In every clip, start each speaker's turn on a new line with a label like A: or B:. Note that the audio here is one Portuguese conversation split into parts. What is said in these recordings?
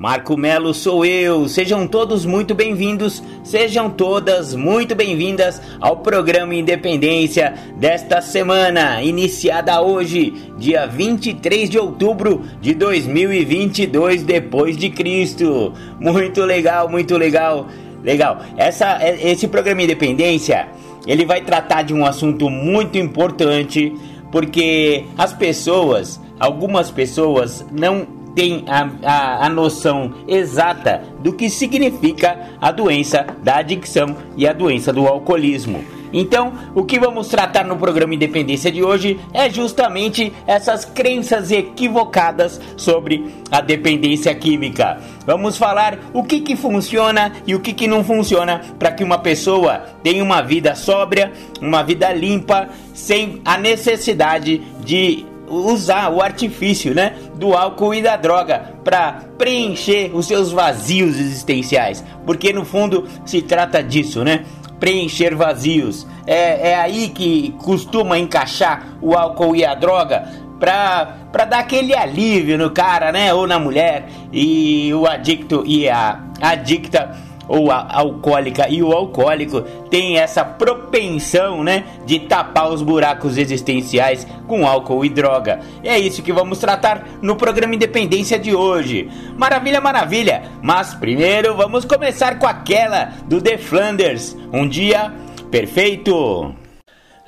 A: Marco Melo sou eu. Sejam todos muito bem-vindos, sejam todas muito bem-vindas ao programa Independência desta semana, iniciada hoje, dia 23 de outubro de 2022 depois de Cristo. Muito legal, muito legal. Legal. Essa esse programa Independência, ele vai tratar de um assunto muito importante, porque as pessoas, algumas pessoas não tem a, a, a, noção exata do que significa a doença da adicção e a doença do alcoolismo. Então, o que vamos tratar no programa Independência de hoje é justamente essas crenças equivocadas sobre a dependência química. Vamos falar o que, que funciona e o que, que não funciona para que uma pessoa tenha uma vida sóbria, uma vida limpa, sem a necessidade de usar o artifício, né, do álcool e da droga para preencher os seus vazios existenciais, porque no fundo se trata disso, né? Preencher vazios. É, é aí que costuma encaixar o álcool e a droga pra, pra dar aquele alívio no cara, né? Ou na mulher. E o adicto e a adicta ou a alcoólica e o alcoólico tem essa propensão, né, de tapar os buracos existenciais com álcool e droga. É isso que vamos tratar no programa Independência de hoje. Maravilha, maravilha. Mas primeiro vamos começar com aquela do The Flanders, um dia perfeito.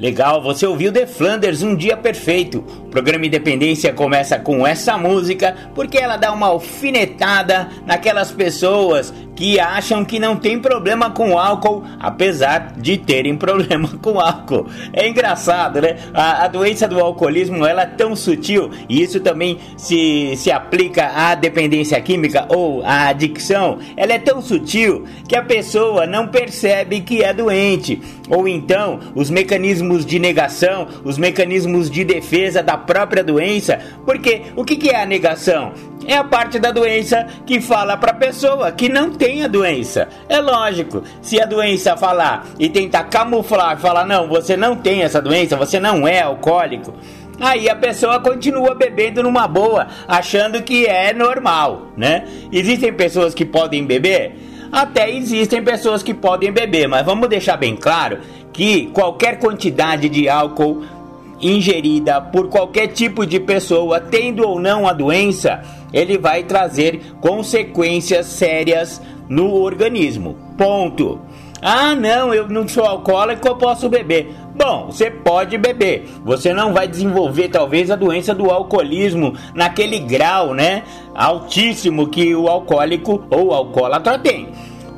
A: Legal, você ouviu The Flanders, Um Dia Perfeito. O programa Independência começa com essa música porque ela dá uma alfinetada naquelas pessoas que acham que não tem problema com álcool, apesar de terem problema com álcool. É engraçado, né? A, a, doença do alcoolismo ela é tão sutil e isso também se, se aplica à dependência química ou à adicção. Ela é tão sutil que a pessoa não percebe que é doente. Ou então, os mecanismos de negação, os mecanismos de defesa da própria doença. Porque o que, que é a negação? é a parte da doença que fala para a pessoa que não tem a doença. É lógico, se a doença falar e tentar camuflar, falar não, você não tem essa doença, você não é alcoólico. Aí a pessoa continua bebendo numa boa, achando que é normal, né? Existem pessoas que podem beber? Até existem pessoas que podem beber, mas vamos deixar bem claro que qualquer quantidade de álcool ingerida por qualquer tipo de pessoa, tendo ou não a doença, ele vai trazer consequências sérias no organismo. Ponto. Ah, não, eu não sou alcoólico, eu posso beber. Bom, você pode beber. Você não vai desenvolver talvez a doença do alcoolismo naquele grau, né, altíssimo que o alcoólico ou alcoólatra tem.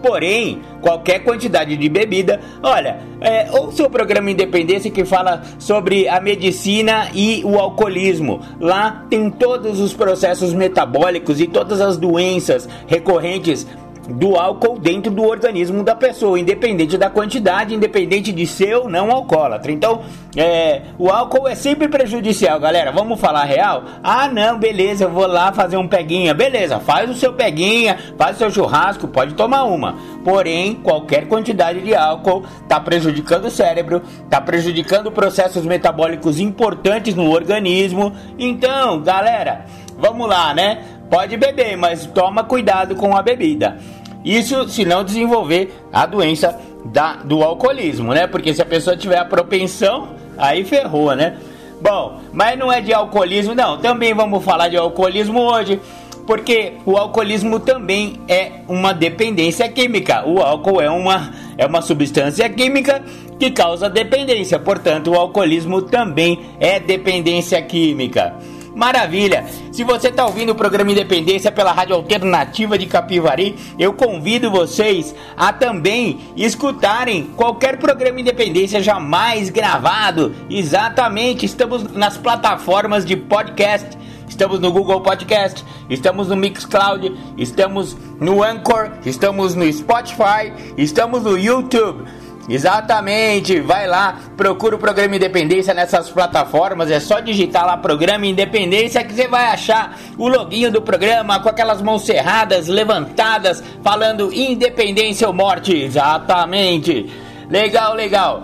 A: Porém, qualquer quantidade de bebida, olha, é, ouça o programa Independência que fala sobre a medicina e o alcoolismo. Lá tem todos os processos metabólicos e todas as doenças recorrentes do álcool dentro do organismo da pessoa, independente da quantidade, independente de ser ou não alcoólatra. Então, é, o álcool é sempre prejudicial, galera. Vamos falar real? Ah, não, beleza, eu vou lá fazer um peguinha. Beleza, faz o seu peguinha, faz o seu churrasco, pode tomar uma. Porém, qualquer quantidade de álcool está prejudicando o cérebro, está prejudicando processos metabólicos importantes no organismo. Então, galera, vamos lá, né? Pode beber, mas toma cuidado com a bebida. Isso se não desenvolver a doença da, do alcoolismo, né? Porque se a pessoa tiver a propensão, aí ferrou, né? Bom, mas não é de alcoolismo, não. Também vamos falar de alcoolismo hoje, porque o alcoolismo também é uma dependência química. O álcool é uma, é uma substância química que causa dependência, portanto, o alcoolismo também é dependência química. Maravilha! Se você está ouvindo o programa Independência pela Rádio Alternativa de Capivari, eu convido vocês a também escutarem qualquer programa Independência jamais gravado. Exatamente, estamos nas plataformas de podcast. Estamos no Google Podcast, estamos no Mixcloud, estamos no Anchor, estamos no Spotify, estamos no YouTube. Exatamente, vai lá, procura o programa Independência nessas plataformas, é só digitar lá programa Independência que você vai achar o loginho do programa com aquelas mãos cerradas, levantadas, falando Independência ou Morte. Exatamente. Legal, legal.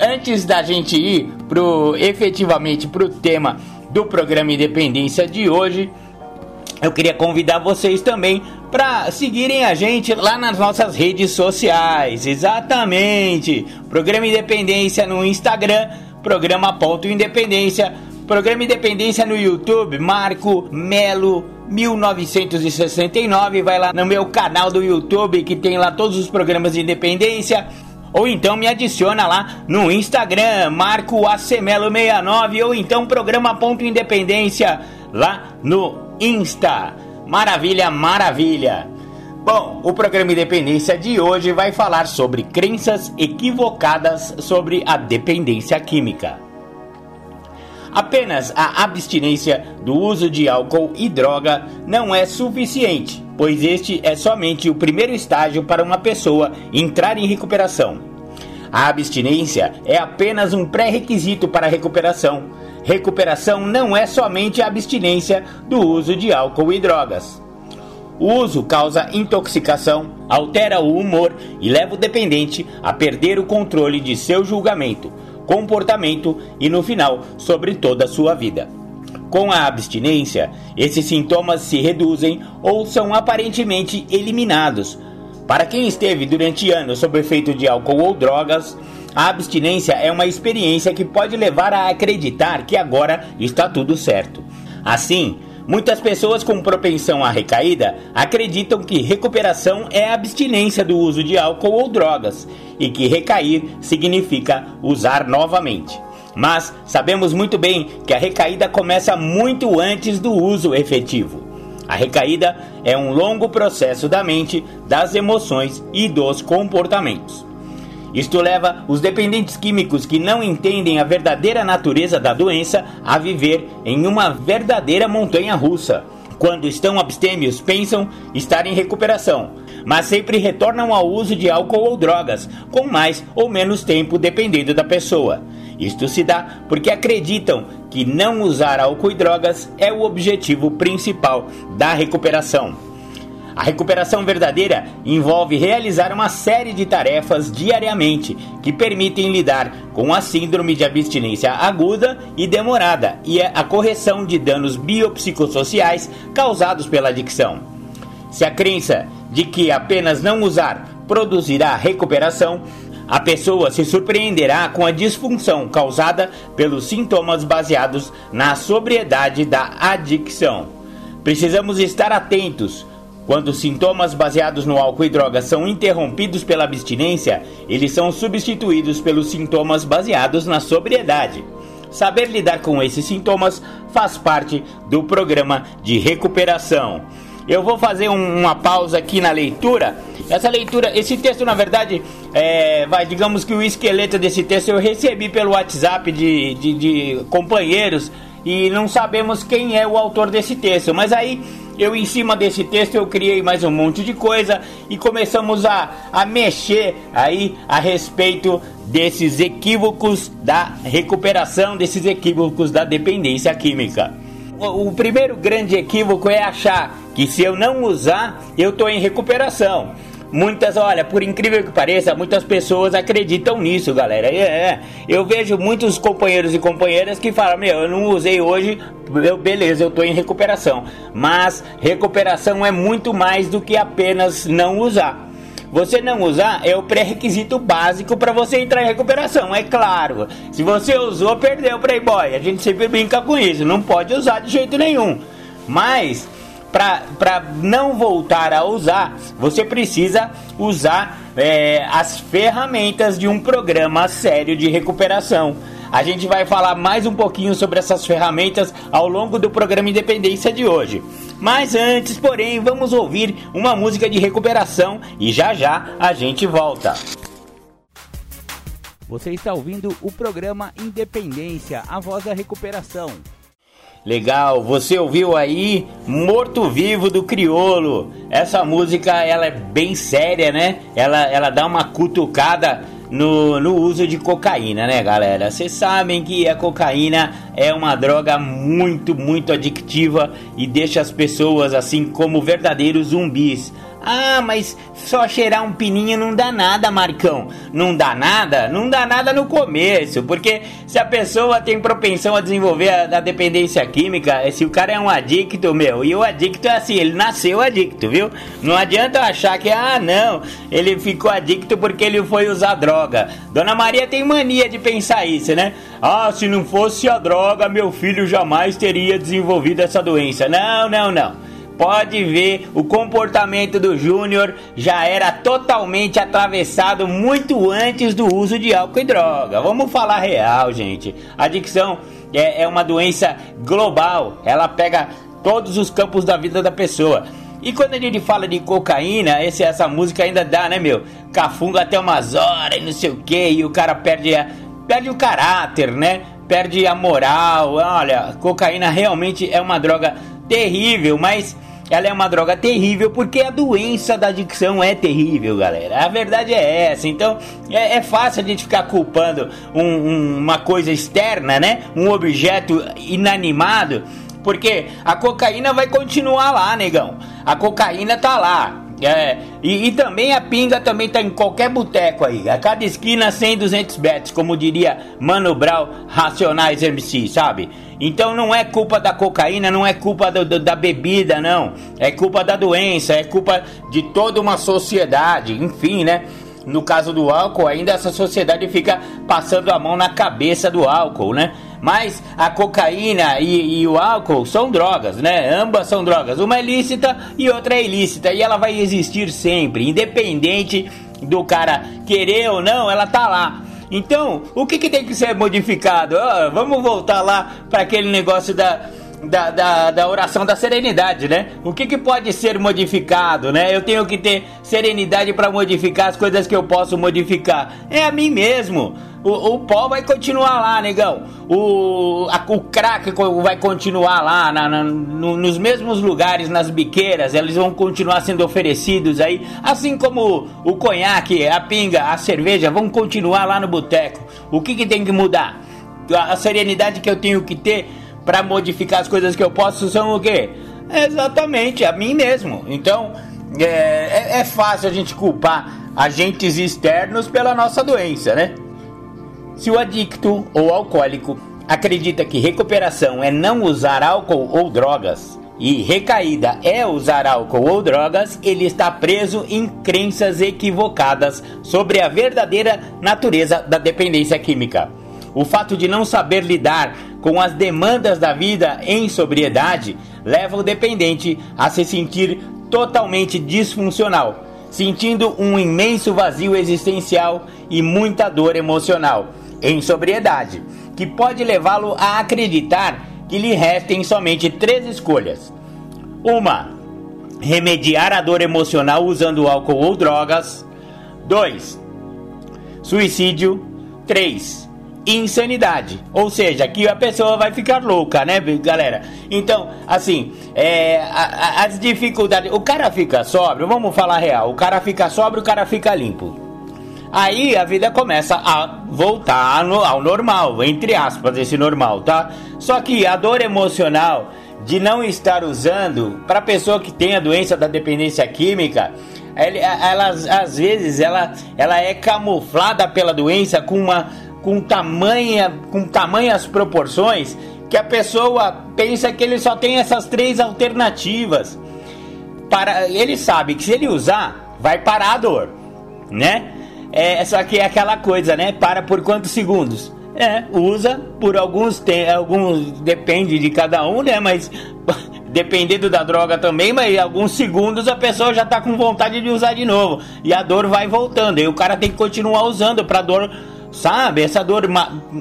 A: Antes da gente ir pro efetivamente pro tema do programa Independência de hoje, eu queria convidar vocês também para seguirem a gente lá nas nossas redes sociais. Exatamente. Programa Independência no Instagram, programa Ponto Independência, programa Independência no YouTube, Marco Melo 1969. Vai lá no meu canal do YouTube que tem lá todos os programas de independência. Ou então me adiciona lá no Instagram, Marco Acemelo 69 ou então programa Ponto Independência lá no Insta. Maravilha, maravilha. Bom, o programa Independência de hoje vai falar sobre crenças equivocadas sobre a dependência química. Apenas a abstinência do uso de álcool e droga não é suficiente, pois este é somente o primeiro estágio para uma pessoa entrar em recuperação. A abstinência é apenas um pré-requisito para a recuperação recuperação não é somente a abstinência do uso de álcool e drogas. O uso causa intoxicação, altera o humor e leva o dependente a perder o controle de seu julgamento, comportamento e, no final, sobre toda a sua vida. Com a abstinência, esses sintomas se reduzem ou são aparentemente eliminados. Para quem esteve durante anos sob efeito de álcool ou drogas, a abstinência é uma experiência que pode levar a acreditar que agora está tudo certo. Assim, muitas pessoas com propensão à recaída acreditam que recuperação é a abstinência do uso de álcool ou drogas e que recair significa usar novamente. Mas sabemos muito bem que a recaída começa muito antes do uso efetivo. A recaída é um longo processo da mente, das emoções e dos comportamentos. Isto leva os dependentes químicos que não entendem a verdadeira natureza da doença a viver em uma verdadeira montanha russa. Quando estão abstêmios, pensam estar em recuperação, mas sempre retornam ao uso de álcool ou drogas, com mais ou menos tempo dependendo da pessoa. Isto se dá porque acreditam que não usar álcool e drogas é o objetivo principal da recuperação. A recuperação verdadeira envolve realizar uma série de tarefas diariamente que permitem lidar com a síndrome de abstinência aguda e demorada e a correção de danos biopsicossociais causados pela adicção. Se a crença de que apenas não usar produzirá recuperação, a pessoa se surpreenderá com a disfunção causada pelos sintomas baseados na sobriedade da adicção. Precisamos estar atentos quando sintomas baseados no álcool e drogas são interrompidos pela abstinência, eles são substituídos pelos sintomas baseados na sobriedade. Saber lidar com esses sintomas faz parte do programa de recuperação. Eu vou fazer um, uma pausa aqui na leitura. Essa leitura, esse texto, na verdade, é, vai, digamos que o esqueleto desse texto eu recebi pelo WhatsApp de, de, de companheiros e não sabemos quem é o autor desse texto. Mas aí eu em cima desse texto eu criei mais um monte de coisa e começamos a, a mexer aí a respeito desses equívocos da recuperação, desses equívocos da dependência química. O, o primeiro grande equívoco é achar que se eu não usar, eu estou em recuperação. Muitas, olha, por incrível que pareça, muitas pessoas acreditam nisso, galera. É, é, eu vejo muitos companheiros e companheiras que falam: Meu, eu não usei hoje, beleza, eu tô em recuperação. Mas recuperação é muito mais do que apenas não usar. Você não usar é o pré-requisito básico para você entrar em recuperação, é claro. Se você usou, perdeu o Playboy. A gente sempre brinca com isso, não pode usar de jeito nenhum. Mas para não voltar a usar, você precisa usar é, as ferramentas de um programa sério de recuperação. a gente vai falar mais um pouquinho sobre essas ferramentas ao longo do programa Independência de hoje. Mas antes, porém, vamos ouvir uma música de recuperação e já já a gente volta.
B: Você está ouvindo o programa Independência, a voz da recuperação.
A: Legal, você ouviu aí Morto Vivo do Criolo. Essa música ela é bem séria, né? Ela, ela dá uma cutucada no, no uso de cocaína, né, galera? Vocês sabem que a cocaína é uma droga muito, muito adictiva e deixa as pessoas assim como verdadeiros zumbis. Ah, mas só cheirar um pininho não dá nada, Marcão. Não dá nada? Não dá nada no começo, porque se a pessoa tem propensão a desenvolver a, a dependência química, se o cara é um adicto, meu, e o adicto é assim, ele nasceu adicto, viu? Não adianta achar que, ah, não, ele ficou adicto porque ele foi usar droga. Dona Maria tem mania de pensar isso, né? Ah, se não fosse a droga, meu filho jamais teria desenvolvido essa doença. Não, não, não. Pode ver, o comportamento do Júnior já era totalmente atravessado muito antes do uso de álcool e droga. Vamos falar real, gente. Adicção é, é uma doença global, ela pega todos os campos da vida da pessoa. E quando a gente fala de cocaína, esse, essa música ainda dá, né, meu? Cafunga até umas horas e não sei o que, e o cara perde, a, perde o caráter, né? Perde a moral. Olha, cocaína realmente é uma droga terrível, mas ela é uma droga terrível porque a doença da adicção é terrível, galera. A verdade é essa. Então é, é fácil a gente ficar culpando um, um, uma coisa externa, né? Um objeto inanimado, porque a cocaína vai continuar lá, negão. A cocaína tá lá. É, e, e, também a pinga também tá em qualquer boteco aí. A cada esquina 100, 200 bets, como diria Mano Brown, Racionais MC, sabe? Então não é culpa da cocaína, não é culpa do, do, da bebida, não. É culpa da doença, é culpa de toda uma sociedade, enfim, né? No caso do álcool, ainda essa sociedade fica passando a mão na cabeça do álcool, né? Mas a cocaína e, e, o álcool são drogas, né? Ambas são drogas. Uma é lícita e outra é ilícita. E ela vai existir sempre, independente do cara querer ou não, ela tá lá. Então, o que, que tem que ser modificado? Oh, vamos voltar lá para aquele negócio da, da, da, da, oração da serenidade, né? O que, que pode ser modificado, né? Eu tenho que ter serenidade para modificar as coisas que eu posso modificar. É a mim mesmo. O, o pó vai continuar lá, negão. O, a, o crack vai continuar lá, na, na, no, nos mesmos lugares, nas biqueiras. Eles vão continuar sendo oferecidos aí. Assim como o, o conhaque, a pinga, a cerveja vão continuar lá no boteco. O que, que tem que mudar? A, a serenidade que eu tenho que ter para modificar as coisas que eu posso são o quê? Exatamente, a mim mesmo. Então, é, é, é fácil a gente culpar agentes externos pela nossa doença, né? Se o adicto ou alcoólico acredita que recuperação é não usar álcool ou drogas e recaída é usar álcool ou drogas, ele está preso em crenças equivocadas sobre a verdadeira natureza da dependência química. O fato de não saber lidar com as demandas da vida em sobriedade leva o dependente a se sentir totalmente disfuncional, sentindo um imenso vazio existencial e muita dor emocional em sobriedade, que pode levá-lo a acreditar que lhe restem somente três escolhas: uma, remediar a dor emocional usando álcool ou drogas. 2. Suicídio. 3. Insanidade. Ou seja, que a pessoa vai ficar louca, né, galera? Então, assim, é, a, a, as dificuldades. O cara fica sóbrio, vamos falar real. O cara fica sóbrio, o cara fica limpo. Aí a vida começa a voltar ao normal, entre aspas, esse normal, tá? Só que a dor emocional de não estar usando, para pessoa que tem a doença da dependência química, ela, às vezes ela, ela é camuflada pela doença com uma com tamanha com tamanhas proporções que a pessoa pensa que ele só tem essas três alternativas. Para ele sabe que se ele usar, vai parar a dor, né? É, só que é aquela coisa, né? Para por quantos segundos? É, usa por alguns tem alguns depende de cada um, né? Mas dependendo da droga também, mas alguns segundos a pessoa já tá com vontade de usar de novo e a dor vai voltando. E o cara tem que continuar usando para dor sabe? Essa dor,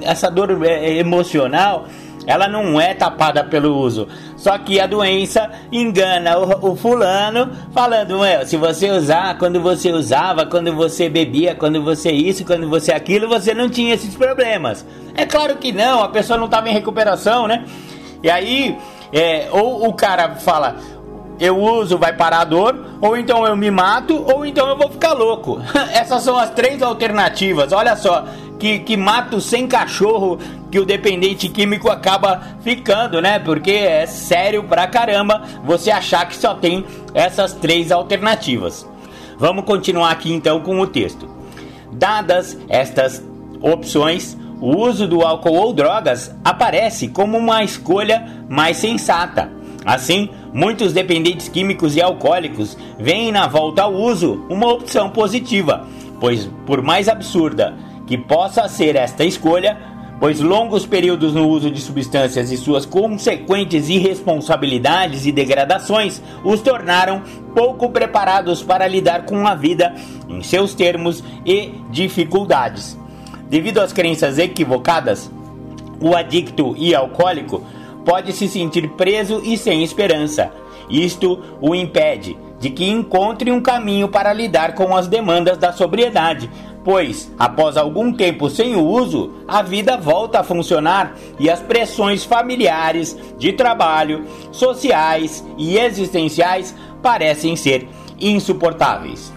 A: essa dor é, emocional ela não é tapada pelo uso. Só que a doença engana o, o fulano, falando: se você usar, quando você usava, quando você bebia, quando você isso, quando você aquilo, você não tinha esses problemas. É claro que não, a pessoa não estava em recuperação, né? E aí, é, ou o cara fala: eu uso, vai parar a dor, ou então eu me mato, ou então eu vou ficar louco. Essas são as três alternativas. Olha só, que, que mato sem cachorro que o dependente químico acaba ficando, né? Porque é sério pra caramba você achar que só tem essas três alternativas. Vamos continuar aqui então com o texto. Dadas estas opções, o uso do álcool ou drogas aparece como uma escolha mais sensata. Assim, muitos dependentes químicos e alcoólicos veem na volta ao uso uma opção positiva, pois, por mais absurda que possa ser esta escolha, pois longos períodos no uso de substâncias e suas consequentes irresponsabilidades e degradações os tornaram pouco preparados para lidar com a vida em seus termos e dificuldades. Devido às crenças equivocadas, o adicto e alcoólico pode se sentir preso e sem esperança. Isto o impede de que encontre um caminho para lidar com as demandas da sobriedade, pois, após algum tempo sem o uso, a vida volta a funcionar e as pressões familiares, de trabalho, sociais e existenciais parecem ser insuportáveis.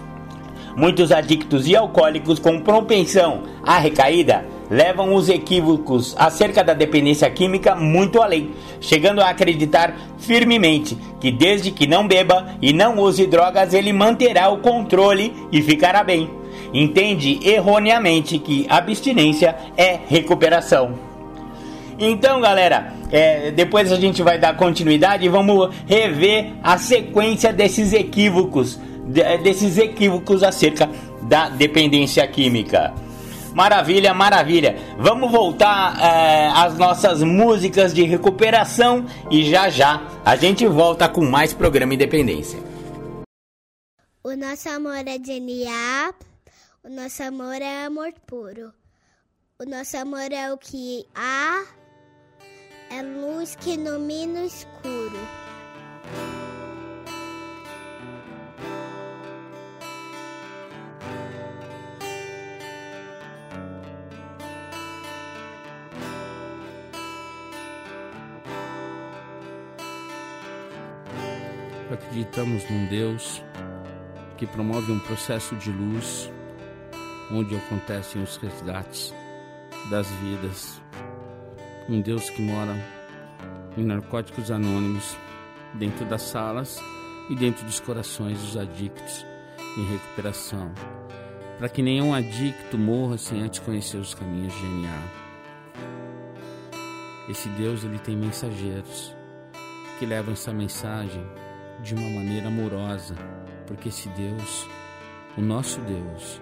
A: Muitos adictos e alcoólicos com propensão à recaída levam os equívocos acerca da dependência química muito além, chegando a acreditar firmemente que desde que não beba e não use drogas ele manterá o controle e ficará bem entende erroneamente que abstinência é recuperação. Então, galera, é, depois a gente vai dar continuidade e vamos rever a sequência desses equívocos, desses equívocos acerca da dependência química. Maravilha, maravilha. Vamos voltar é, às nossas músicas de recuperação e já já a gente volta com mais programa Independência.
C: O nosso amor é genial. O nosso amor é amor puro. O nosso amor é o que há, é luz que ilumina o escuro.
D: Acreditamos num Deus que promove um processo de luz onde acontecem os resgates das vidas. Um Deus que mora em narcóticos anônimos, dentro das salas e dentro dos corações dos adictos em recuperação, para que nenhum adicto morra sem antes conhecer os caminhos de NA. Esse Deus ele tem mensageiros que levam essa mensagem de uma maneira amorosa, porque esse Deus, o nosso Deus,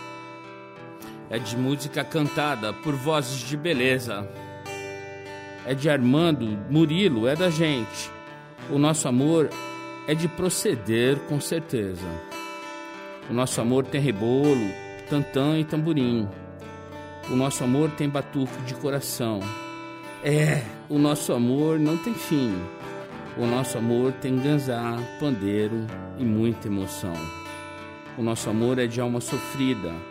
D: é de música cantada por vozes de beleza. É de Armando, Murilo, é da gente. O nosso amor é de proceder com certeza. O nosso amor tem rebolo, tantã e tamborim. O nosso amor tem batuque de coração. É, o nosso amor não tem fim. O nosso amor tem ganzá, pandeiro e muita emoção. O nosso amor é de alma sofrida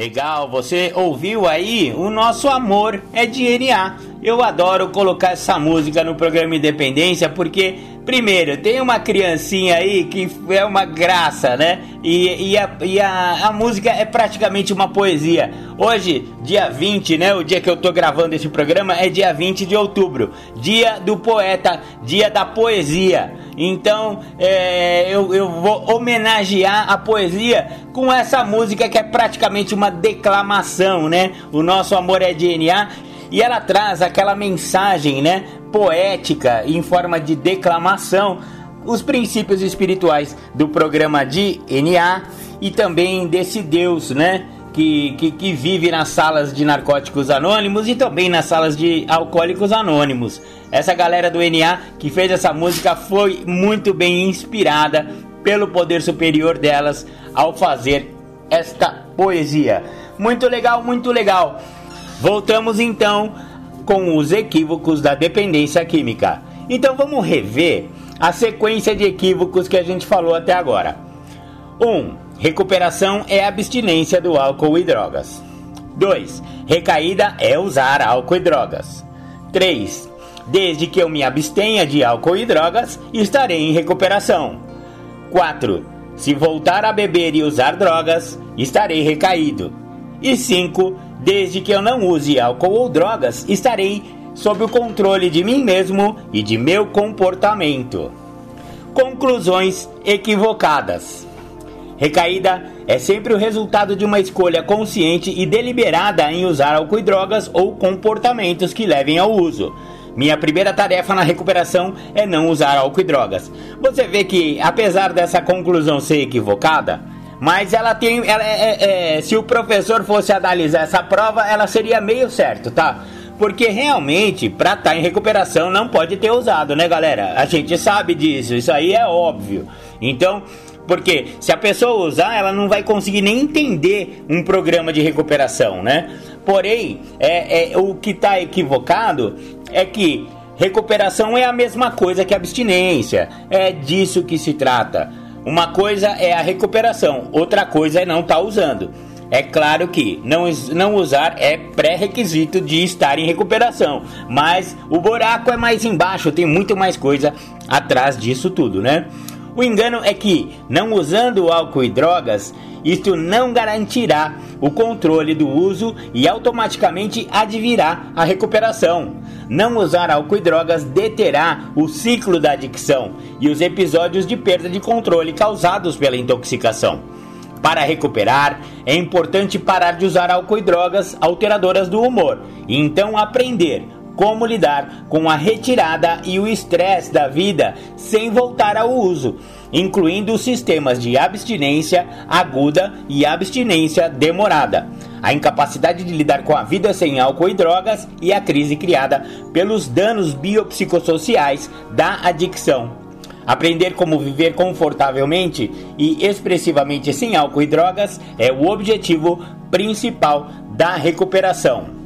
A: Legal, você ouviu aí? O nosso amor é DNA. Eu adoro colocar essa música no programa Independência porque, primeiro, tem uma criancinha aí que é uma graça, né? E, e, a, e a, a música é praticamente uma poesia. Hoje, dia 20, né? O dia que eu tô gravando esse programa é dia 20 de outubro, dia do poeta, dia da poesia. Então é, eu, eu vou homenagear a poesia com essa música que é praticamente uma declamação, né? O nosso amor é DNA e ela traz aquela mensagem, né? Poética em forma de declamação, os princípios espirituais do programa de NA e também desse Deus, né? Que, que, que, vive nas salas de narcóticos anônimos e também nas salas de alcoólicos anônimos. Essa galera do NA que fez essa música foi muito bem inspirada pelo poder superior delas ao fazer esta poesia. Muito legal, muito legal. Voltamos então com os equívocos da dependência química. Então vamos rever a sequência de equívocos que a gente falou até agora. 1. Um, recuperação é abstinência do álcool e drogas. 2. Recaída é usar álcool e drogas. 3. Desde que eu me abstenha de álcool e drogas, estarei em recuperação. 4. Se voltar a beber e usar drogas, estarei recaído. E 5. Desde que eu não use álcool ou drogas, estarei sob o controle de mim mesmo e de meu comportamento. Conclusões equivocadas. Recaída é sempre o resultado de uma escolha consciente e deliberada em usar álcool e drogas ou comportamentos que levem ao uso. Minha primeira tarefa na recuperação é não usar álcool e drogas. Você vê que, apesar dessa conclusão ser equivocada, mas ela tem. Ela é, é, é, se o professor fosse analisar essa prova, ela seria meio certo, tá? Porque realmente, pra estar tá em recuperação, não pode ter usado, né, galera? A gente sabe disso, isso aí é óbvio. Então, porque se a pessoa usar, ela não vai conseguir nem entender um programa de recuperação, né? Porém, é, é o que está equivocado é que recuperação é a mesma coisa que abstinência. É disso que se trata. Uma coisa é a recuperação, outra coisa é não estar tá usando. É claro que não, não usar é pré-requisito de estar em recuperação, mas o buraco é mais embaixo, tem muito mais coisa atrás disso tudo, né? O engano é que, não usando álcool e drogas, isto não garantirá o controle do uso e automaticamente advirá a recuperação. Não usar álcool e drogas deterá o ciclo da adicção e os episódios de perda de controle causados pela intoxicação. Para recuperar, é importante parar de usar álcool e drogas alteradoras do humor e então aprender como lidar com a retirada e o estresse da vida sem voltar ao uso, incluindo os sistemas de abstinência aguda e abstinência demorada, a incapacidade de lidar com a vida sem álcool e drogas e a crise criada pelos danos biopsicossociais da adicção. Aprender como viver confortavelmente e expressivamente sem álcool e drogas é o objetivo principal da recuperação.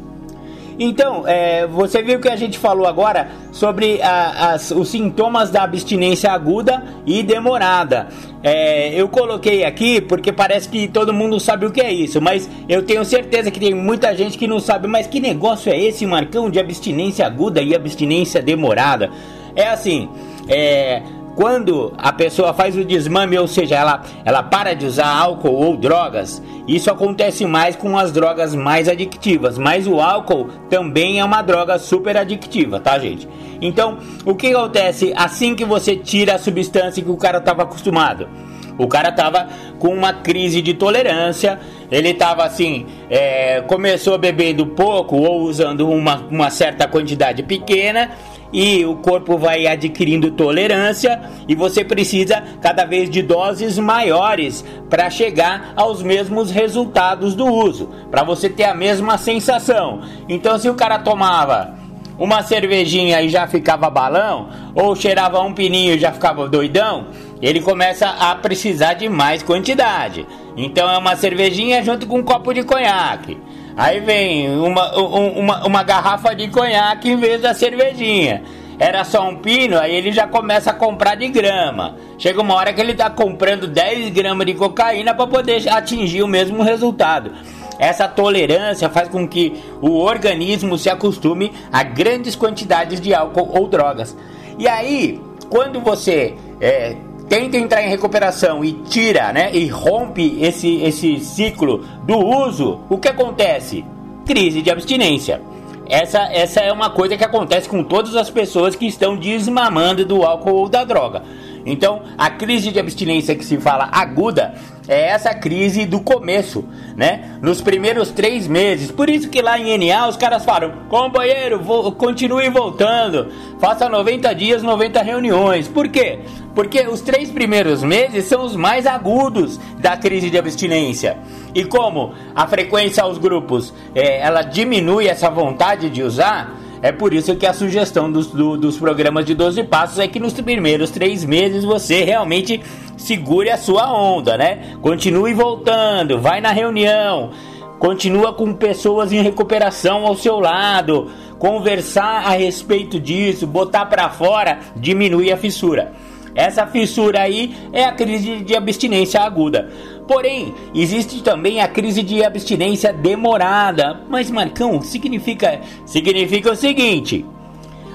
A: Então, é, você viu que a gente falou agora sobre a, as, os sintomas da abstinência aguda e demorada. É, eu coloquei aqui porque parece que todo mundo sabe o que é isso, mas eu tenho certeza que tem muita gente que não sabe. Mas que negócio é esse, Marcão, de abstinência aguda e abstinência demorada? É assim, é, quando a pessoa faz o desmame, ou seja, ela, ela para de usar álcool ou drogas, isso acontece mais com as drogas mais adictivas, mas o álcool também é uma droga super adictiva, tá, gente? Então, o que acontece assim que você tira a substância que o cara estava acostumado? O cara tava com uma crise de tolerância, ele tava assim, é, começou bebendo pouco ou usando uma, uma certa quantidade pequena e o corpo vai adquirindo tolerância e você precisa cada vez de doses maiores para chegar aos mesmos resultados do uso, para você ter a mesma sensação. Então, se o cara tomava uma cervejinha e já ficava balão, ou cheirava um pininho e já ficava doidão, ele começa a precisar de mais quantidade. Então é uma cervejinha junto com um copo de conhaque. Aí vem uma, uma, uma garrafa de conhaque em vez da cervejinha. Era só um pino, aí ele já começa a comprar de grama. Chega uma hora que ele está comprando 10 gramas de cocaína para poder atingir o mesmo resultado. Essa tolerância faz com que o organismo se acostume a grandes quantidades de álcool ou drogas. E aí, quando você é, tenta entrar em recuperação e tira, né, e rompe esse, esse ciclo do uso, o que acontece? Crise de abstinência. Essa, essa é uma coisa que acontece com todas as pessoas que estão desmamando do álcool ou da droga. Então, a crise de abstinência que se fala aguda é essa crise do começo, né? Nos primeiros três meses. Por isso que lá em NA os caras falam: companheiro, continue voltando, faça 90 dias, 90 reuniões. Por quê? Porque os três primeiros meses são os mais agudos da crise de abstinência. E como a frequência aos grupos é, ela diminui essa vontade de usar é por isso que a sugestão dos, do, dos programas de 12 passos é que nos primeiros três meses você realmente segure a sua onda, né? Continue voltando, vai na reunião, continua com pessoas em recuperação ao seu lado, conversar a respeito disso, botar para fora, diminuir a fissura. Essa fissura aí é a crise de abstinência aguda. Porém, existe também a crise de abstinência demorada. Mas Marcão, significa significa o seguinte: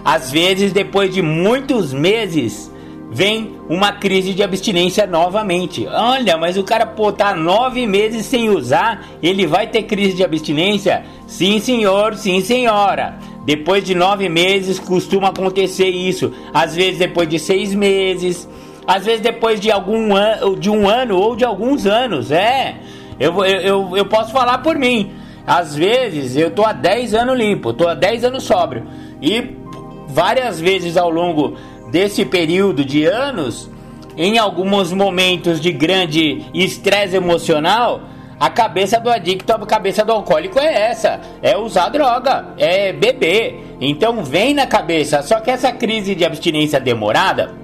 A: às vezes depois de muitos meses vem uma crise de abstinência novamente. Olha, mas o cara pô, tá nove meses sem usar, ele vai ter crise de abstinência? Sim, senhor, sim, senhora. Depois de nove meses costuma acontecer isso. Às vezes depois de seis meses, às vezes depois de algum ano, de um ano ou de alguns anos, é. Eu, eu, eu posso falar por mim. Às vezes eu tô há 10 anos limpo, tô há 10 anos sóbrio. E várias vezes ao longo desse período de anos, em alguns momentos de grande estresse emocional, a cabeça do adicto, a cabeça do alcoólico é essa: é usar droga, é beber. Então vem na cabeça. Só que essa crise de abstinência demorada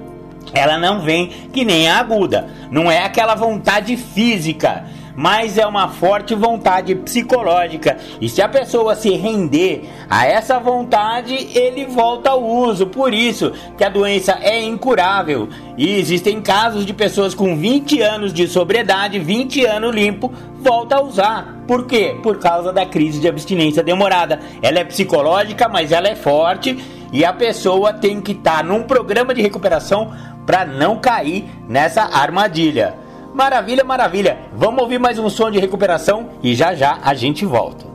A: ela não vem que nem a aguda. Não é aquela vontade física, mas é uma forte vontade psicológica. E se a pessoa se render a essa vontade, ele volta ao uso. Por isso que a doença é incurável. E existem casos de pessoas com 20 anos de sobriedade, 20 anos limpo, volta a usar. Por quê? Por causa da crise de abstinência demorada. Ela é psicológica, mas ela é forte e a pessoa tem que estar tá num programa de recuperação para não cair nessa armadilha. Maravilha, maravilha. Vamos ouvir mais um som de recuperação e já já a gente volta.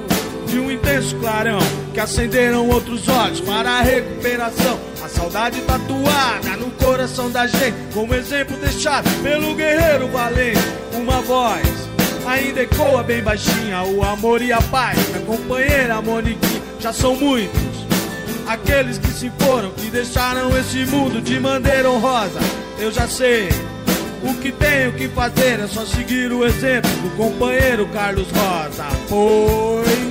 E: de um intenso clarão que acenderam outros olhos para a recuperação. A saudade tatuada no coração da gente, como exemplo deixado pelo guerreiro valente. Uma voz ainda ecoa bem baixinha: o amor e a paz. Minha companheira Monique, já são muitos. Aqueles que se foram, que deixaram esse mundo de maneira honrosa. Eu já sei. O que tenho que fazer é só seguir o exemplo do companheiro Carlos Rosa. Pois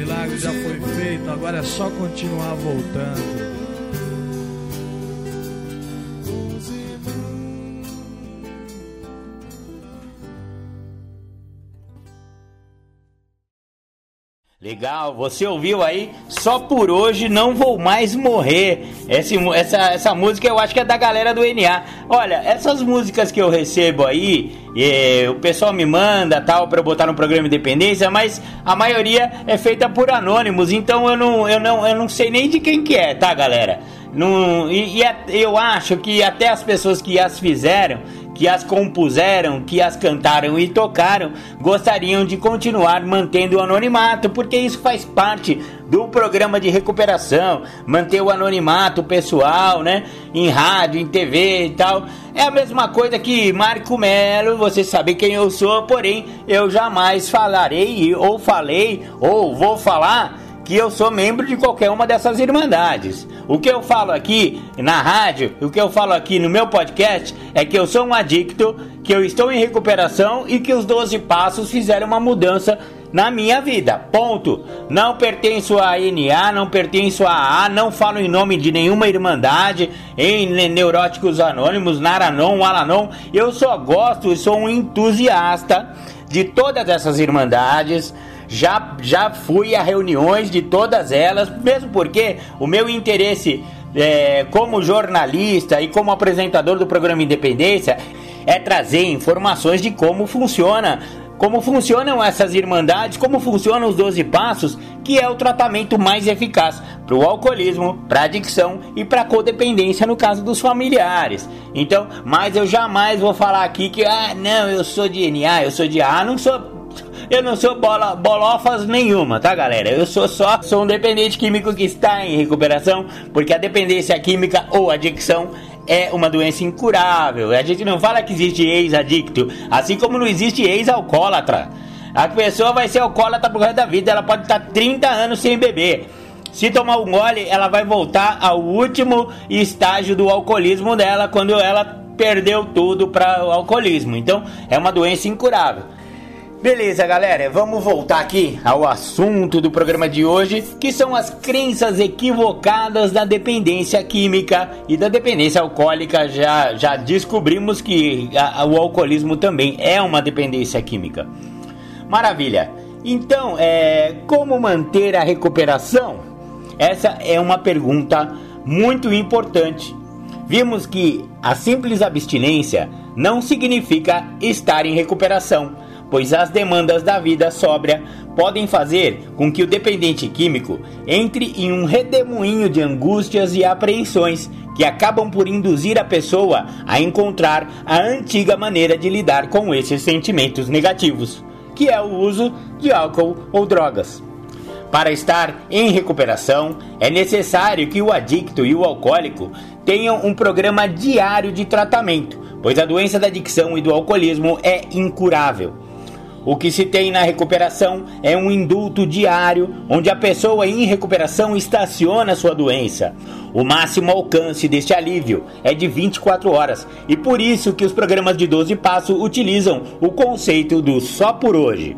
E: milagre já foi feito, agora é só continuar voltando.
A: Legal, você ouviu aí? Só por hoje não vou mais morrer. Esse, essa, essa música eu acho que é da galera do NA. Olha, essas músicas que eu recebo aí, o pessoal me manda tal para botar no programa Independência, mas a maioria é feita por anônimos, então eu não, eu não, eu não sei nem de quem que é, tá, galera? Não, e, e é, eu acho que até as pessoas que as fizeram que as compuseram, que as cantaram e tocaram, gostariam de continuar mantendo o anonimato, porque isso faz parte do programa de recuperação, manter o anonimato pessoal, né? Em rádio, em TV e tal. É a mesma coisa que Marco Melo, você sabe quem eu sou, porém eu jamais falarei ou falei ou vou falar que eu sou membro de qualquer uma dessas irmandades. O que eu falo aqui na rádio, o que eu falo aqui no meu podcast é que eu sou um adicto, que eu estou em recuperação e que os 12 passos fizeram uma mudança na minha vida. Ponto. Não pertenço a NA, não pertenço a A, não falo em nome de nenhuma irmandade, em Neuróticos Anônimos, Naranon, Alanon. Eu só gosto e sou um entusiasta de todas essas irmandades já, já fui a reuniões de todas elas, mesmo porque o meu interesse é, como jornalista e como apresentador do programa Independência é trazer informações de como funciona como funcionam essas irmandades, como funcionam os 12 passos, que é o tratamento mais eficaz para o alcoolismo, para a adicção e para a codependência no caso dos familiares. Então, mas eu jamais vou falar aqui que ah, não, eu sou de NA, eu sou de A, não sou eu não sou bola, bolofas nenhuma, tá, galera? Eu sou só sou um dependente químico que está em recuperação, porque a dependência química ou adicção é uma doença incurável. A gente não fala que existe ex-adicto, assim como não existe ex-alcoólatra. A pessoa vai ser alcoólatra pro resto da vida, ela pode estar 30 anos sem beber. Se tomar um gole, ela vai voltar ao último estágio do alcoolismo dela quando ela perdeu tudo para o alcoolismo. Então, é uma doença incurável. Beleza, galera, vamos voltar aqui ao assunto do programa de hoje, que são as crenças equivocadas da dependência química e da dependência alcoólica. Já, já descobrimos que a, o alcoolismo também é uma dependência química. Maravilha! Então, é, como manter a recuperação? Essa é uma pergunta muito importante. Vimos que a simples abstinência não significa estar em recuperação pois as demandas da vida sóbria podem fazer com que o dependente químico entre em um redemoinho de angústias e apreensões que acabam por induzir a pessoa a encontrar a antiga maneira de lidar com esses sentimentos negativos, que é o uso de álcool ou drogas. Para estar em recuperação, é necessário que o adicto e o alcoólico tenham um programa diário de tratamento, pois a doença da adicção e do alcoolismo é incurável. O que se tem na recuperação é um indulto diário, onde a pessoa em recuperação estaciona sua doença. O máximo alcance deste alívio é de 24 horas, e por isso que os programas de 12 passos utilizam o conceito do só por hoje.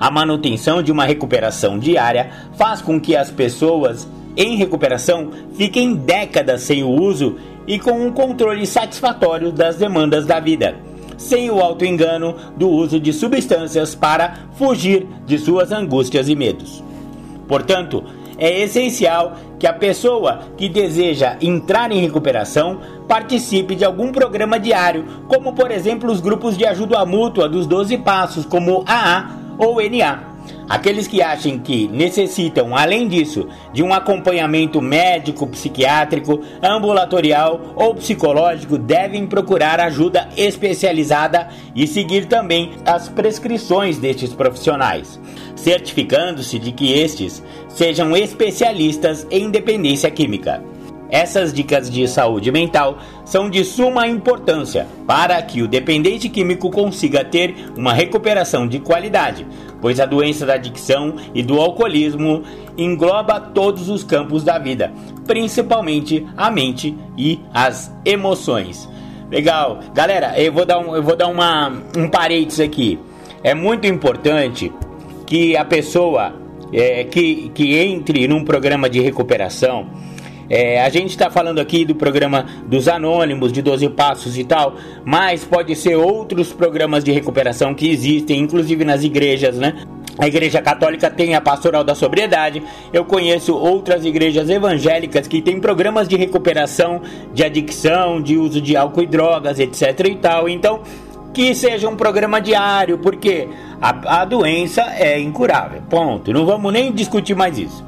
A: A manutenção de uma recuperação diária faz com que as pessoas em recuperação fiquem décadas sem o uso e com um controle satisfatório das demandas da vida sem o auto-engano do uso de substâncias para fugir de suas angústias e medos. Portanto, é essencial que a pessoa que deseja entrar em recuperação participe de algum programa diário, como por exemplo os grupos de ajuda mútua dos 12 passos, como AA ou NA. Aqueles que achem que necessitam, além disso, de um acompanhamento médico, psiquiátrico, ambulatorial ou psicológico devem procurar ajuda especializada e seguir também as prescrições destes profissionais, certificando-se de que estes sejam especialistas em dependência química. Essas dicas de saúde mental são de suma importância para que o dependente químico consiga ter uma recuperação de qualidade, pois a doença da adicção e do alcoolismo engloba todos os campos da vida, principalmente a mente e as emoções. Legal, galera, eu vou dar, um, eu vou dar uma, um parênteses aqui. É muito importante que a pessoa é, que, que entre num programa de recuperação é, a gente está falando aqui do programa dos Anônimos, de 12 Passos e tal, mas pode ser outros programas de recuperação que existem, inclusive nas igrejas, né? A Igreja Católica tem a Pastoral da Sobriedade. Eu conheço outras igrejas evangélicas que têm programas de recuperação de adicção, de uso de álcool e drogas, etc e tal. Então, que seja um programa diário, porque a, a doença é incurável. Ponto. Não vamos nem discutir mais isso.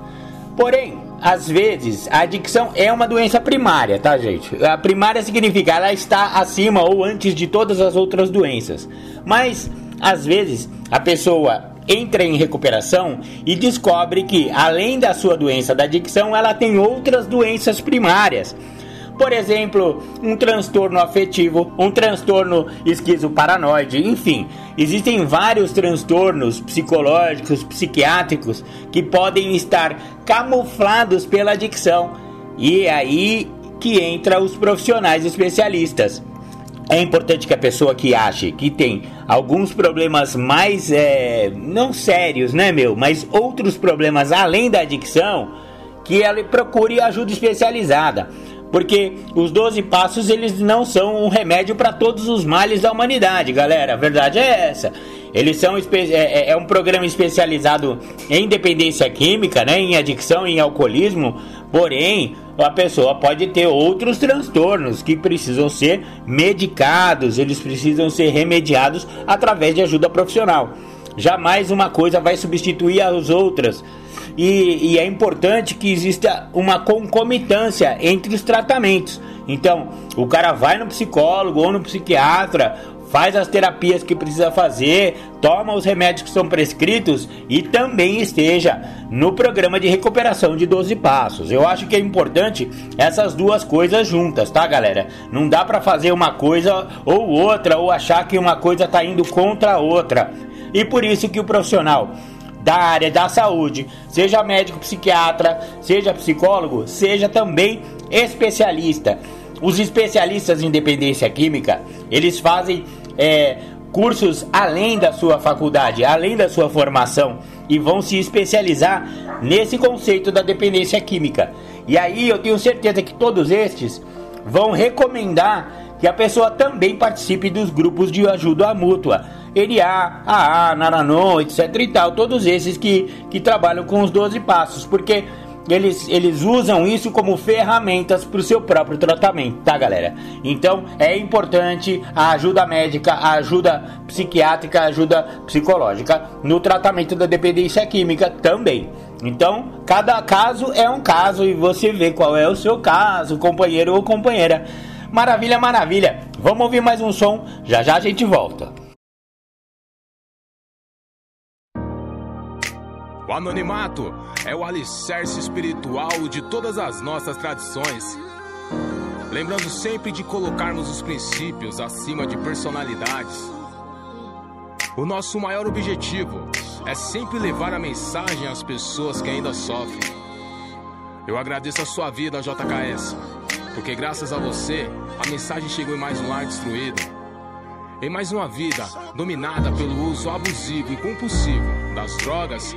A: Porém, às vezes, a adicção é uma doença primária, tá, gente? A primária significa ela está acima ou antes de todas as outras doenças. Mas, às vezes, a pessoa entra em recuperação e descobre que, além da sua doença da adicção, ela tem outras doenças primárias. Por exemplo, um transtorno afetivo, um transtorno esquizoparanoide, enfim, existem vários transtornos psicológicos, psiquiátricos que podem estar camuflados pela adicção. E é aí que entra os profissionais especialistas. É importante que a pessoa que ache que tem alguns problemas mais, é, não sérios, né, meu, mas outros problemas além da adicção, que ela procure ajuda especializada. Porque os 12 passos eles não são um remédio para todos os males da humanidade, galera. A verdade é essa. Eles são é, é, é, um programa especializado em dependência química, né, em adicção, em alcoolismo. Porém, a pessoa pode ter outros transtornos que precisam ser medicados, eles precisam ser remediados através de ajuda profissional. Jamais uma coisa vai substituir as outras. E, e, é importante que exista uma concomitância entre os tratamentos. Então, o cara vai no psicólogo ou no psiquiatra faz as terapias que precisa fazer, toma os remédios que são prescritos e também esteja no programa de recuperação de 12 passos. Eu acho que é importante essas duas coisas juntas, tá, galera? Não dá para fazer uma coisa ou outra ou achar que uma coisa tá indo contra a outra. E por isso que o profissional da área da saúde, seja médico psiquiatra, seja psicólogo, seja também especialista. Os especialistas em dependência química, eles fazem é, cursos além da sua faculdade, além da sua formação e vão se especializar nesse conceito da dependência química. E aí eu tenho certeza que todos estes vão recomendar que a pessoa também participe dos grupos de ajuda mútua. ERIA, AA, Naranon, etc e tal, todos esses que, que trabalham com os 12 passos, porque eles, eles usam isso como ferramentas para o seu próprio tratamento, tá, galera? Então é importante a ajuda médica, a ajuda psiquiátrica, a ajuda psicológica no tratamento da dependência química também. Então, cada caso é um caso e você vê qual é o seu caso, companheiro ou companheira. Maravilha, maravilha. Vamos ouvir mais um som, já já a gente volta.
F: O anonimato é o alicerce espiritual de todas as nossas tradições. Lembrando sempre de colocarmos os princípios acima de personalidades. O nosso maior objetivo é sempre levar a mensagem às pessoas que ainda sofrem. Eu agradeço a sua vida, JKS, porque graças a você, a mensagem chegou em mais um lar destruído em mais uma vida dominada pelo uso abusivo e compulsivo das drogas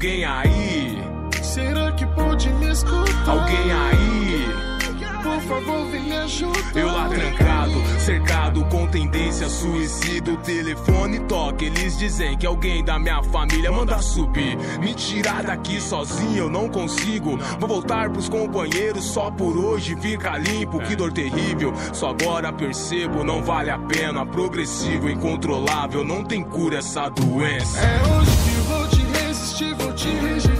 F: Alguém aí?
G: Será que pode me escutar?
F: Alguém aí?
G: Por favor, vem me ajudar.
F: Eu lá trancado, cercado com tendência suicida. O telefone toca, eles dizem que alguém da minha família manda subir. Me tirar daqui sozinho, eu não consigo. Vou voltar pros companheiros só por hoje. Fica limpo, que dor terrível. Só agora percebo, não vale a pena. Progressivo, incontrolável, não tem cura essa doença.
G: É hoje que vou te resistir,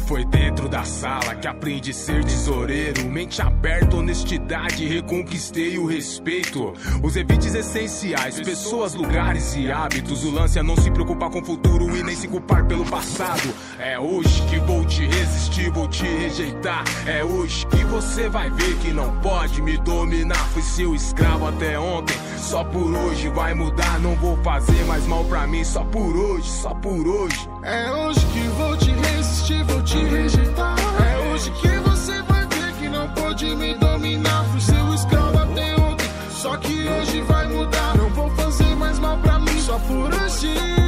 F: foi dentro da sala que aprendi a ser tesoureiro. Mente aberta, honestidade, reconquistei o respeito. Os evites essenciais, pessoas, lugares e hábitos. O lance é não se preocupar com o futuro e nem se culpar pelo passado. É hoje que vou te resistir, vou te rejeitar. É hoje que você vai ver que não pode me dominar. Fui seu escravo até ontem, só por hoje vai mudar. Não vou fazer mais mal pra mim, só por hoje, só por hoje.
G: É hoje que vou te resistir, vou te rejeitar. É hoje que você vai ver que não pode me dominar. Fui seu escravo até ontem, só que hoje vai mudar. Não vou fazer mais mal pra mim, só por hoje.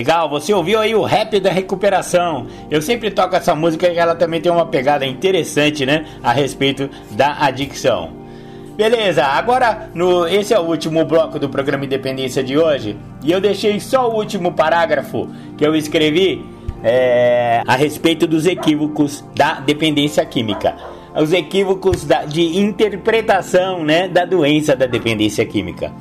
A: Legal, você ouviu aí o rap da recuperação. Eu sempre toco essa música e ela também tem uma pegada interessante, né? A respeito da adicção. Beleza, agora no, esse é o último bloco do programa Independência de hoje. E eu deixei só o último parágrafo que eu escrevi é, a respeito dos equívocos da dependência química. Os equívocos da, de interpretação né, da doença da dependência química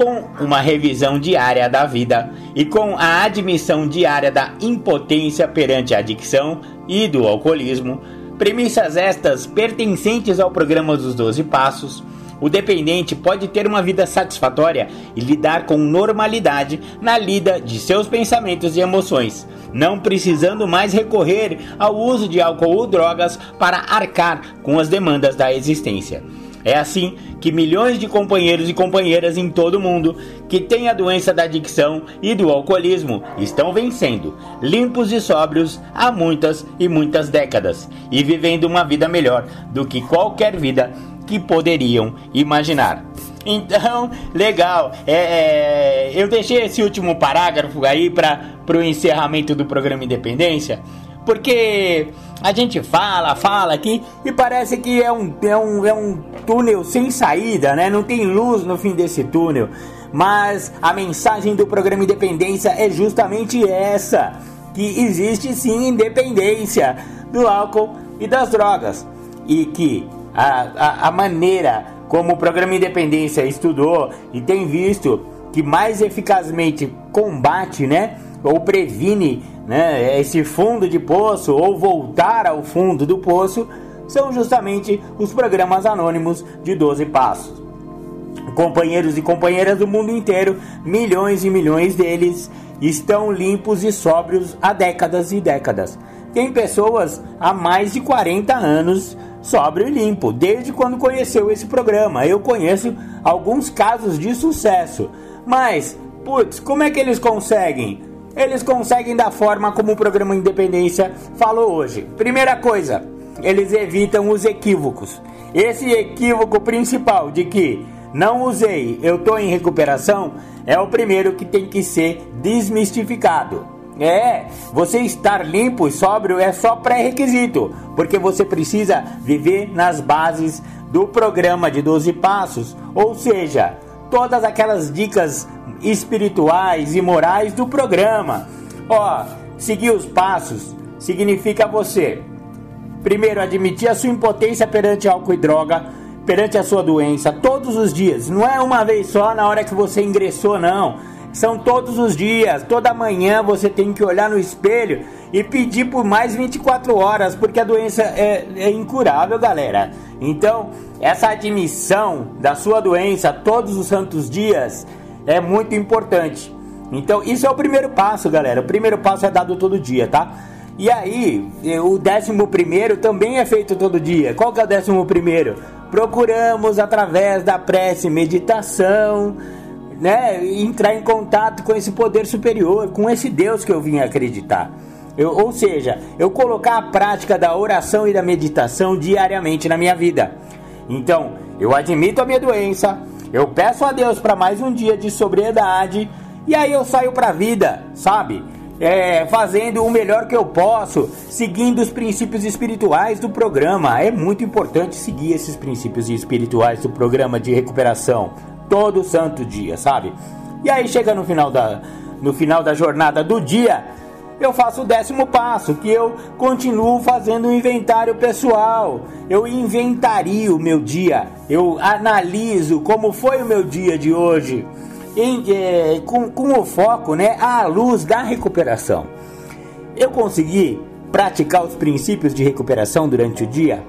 A: com uma revisão diária da vida e com a admissão diária da impotência perante a adicção e do alcoolismo, premissas estas pertencentes ao programa dos 12 Passos, o dependente pode ter uma vida satisfatória e lidar com normalidade na lida de seus pensamentos e emoções, não precisando mais recorrer ao uso de álcool ou drogas para arcar com as demandas da existência. É assim que milhões de companheiros e companheiras em todo o mundo que têm a doença da adicção e do alcoolismo estão vencendo, limpos e sóbrios há muitas e muitas décadas e vivendo uma vida melhor do que qualquer vida que poderiam imaginar. Então, legal. É, é, eu deixei esse último parágrafo aí para o encerramento do programa Independência, porque a gente fala, fala aqui e parece que é um, é um, é um túnel sem saída, né? Não tem luz no fim desse túnel. Mas a mensagem do programa Independência é justamente essa: que existe sim independência do álcool e das drogas. E que a, a, a maneira como o programa Independência estudou e tem visto que mais eficazmente combate, né? Ou previne né, esse fundo de poço ou voltar ao fundo do poço são justamente os programas anônimos de 12 passos. Companheiros e companheiras do mundo inteiro, milhões e milhões deles estão limpos e sóbrios há décadas e décadas. Tem pessoas há mais de 40 anos sóbrio e limpo, desde quando conheceu esse programa. Eu conheço alguns casos de sucesso. Mas, putz, como é que eles conseguem? Eles conseguem da forma como o programa Independência falou hoje. Primeira coisa, eles evitam os equívocos. Esse equívoco principal de que não usei, eu estou em recuperação, é o primeiro que tem que ser desmistificado. É, você estar limpo e sóbrio é só pré-requisito, porque você precisa viver nas bases do programa de 12 passos, ou seja, todas aquelas dicas espirituais e morais do programa. Ó, seguir os passos significa você primeiro admitir a sua impotência perante álcool e droga, perante a sua doença todos os dias. Não é uma vez só na hora que você ingressou, não. São todos os dias, toda manhã você tem que olhar no espelho e pedir por mais 24 horas, porque a doença é, é incurável, galera. Então, essa admissão da sua doença todos os santos dias é muito importante. Então, isso é o primeiro passo, galera. O primeiro passo é dado todo dia, tá? E aí, o décimo primeiro também é feito todo dia. Qual que é o décimo primeiro? Procuramos através da prece, meditação, né, entrar em contato com esse poder superior, com esse Deus que eu vim acreditar. Eu, ou seja, eu colocar a prática da oração e da meditação diariamente na minha vida. Então, eu admito a minha doença, eu peço a Deus para mais um dia de sobriedade e aí eu saio para a vida, sabe? É, fazendo o melhor que eu posso, seguindo os princípios espirituais do programa. É muito importante seguir esses princípios espirituais do programa de recuperação todo santo dia, sabe? E aí chega no final da, no final da jornada do dia, eu faço o décimo passo, que eu continuo fazendo um inventário pessoal. Eu inventario o meu dia, eu analiso como foi o meu dia de hoje, em, é, com, com o foco né, à luz da recuperação. Eu consegui praticar os princípios de recuperação durante o dia?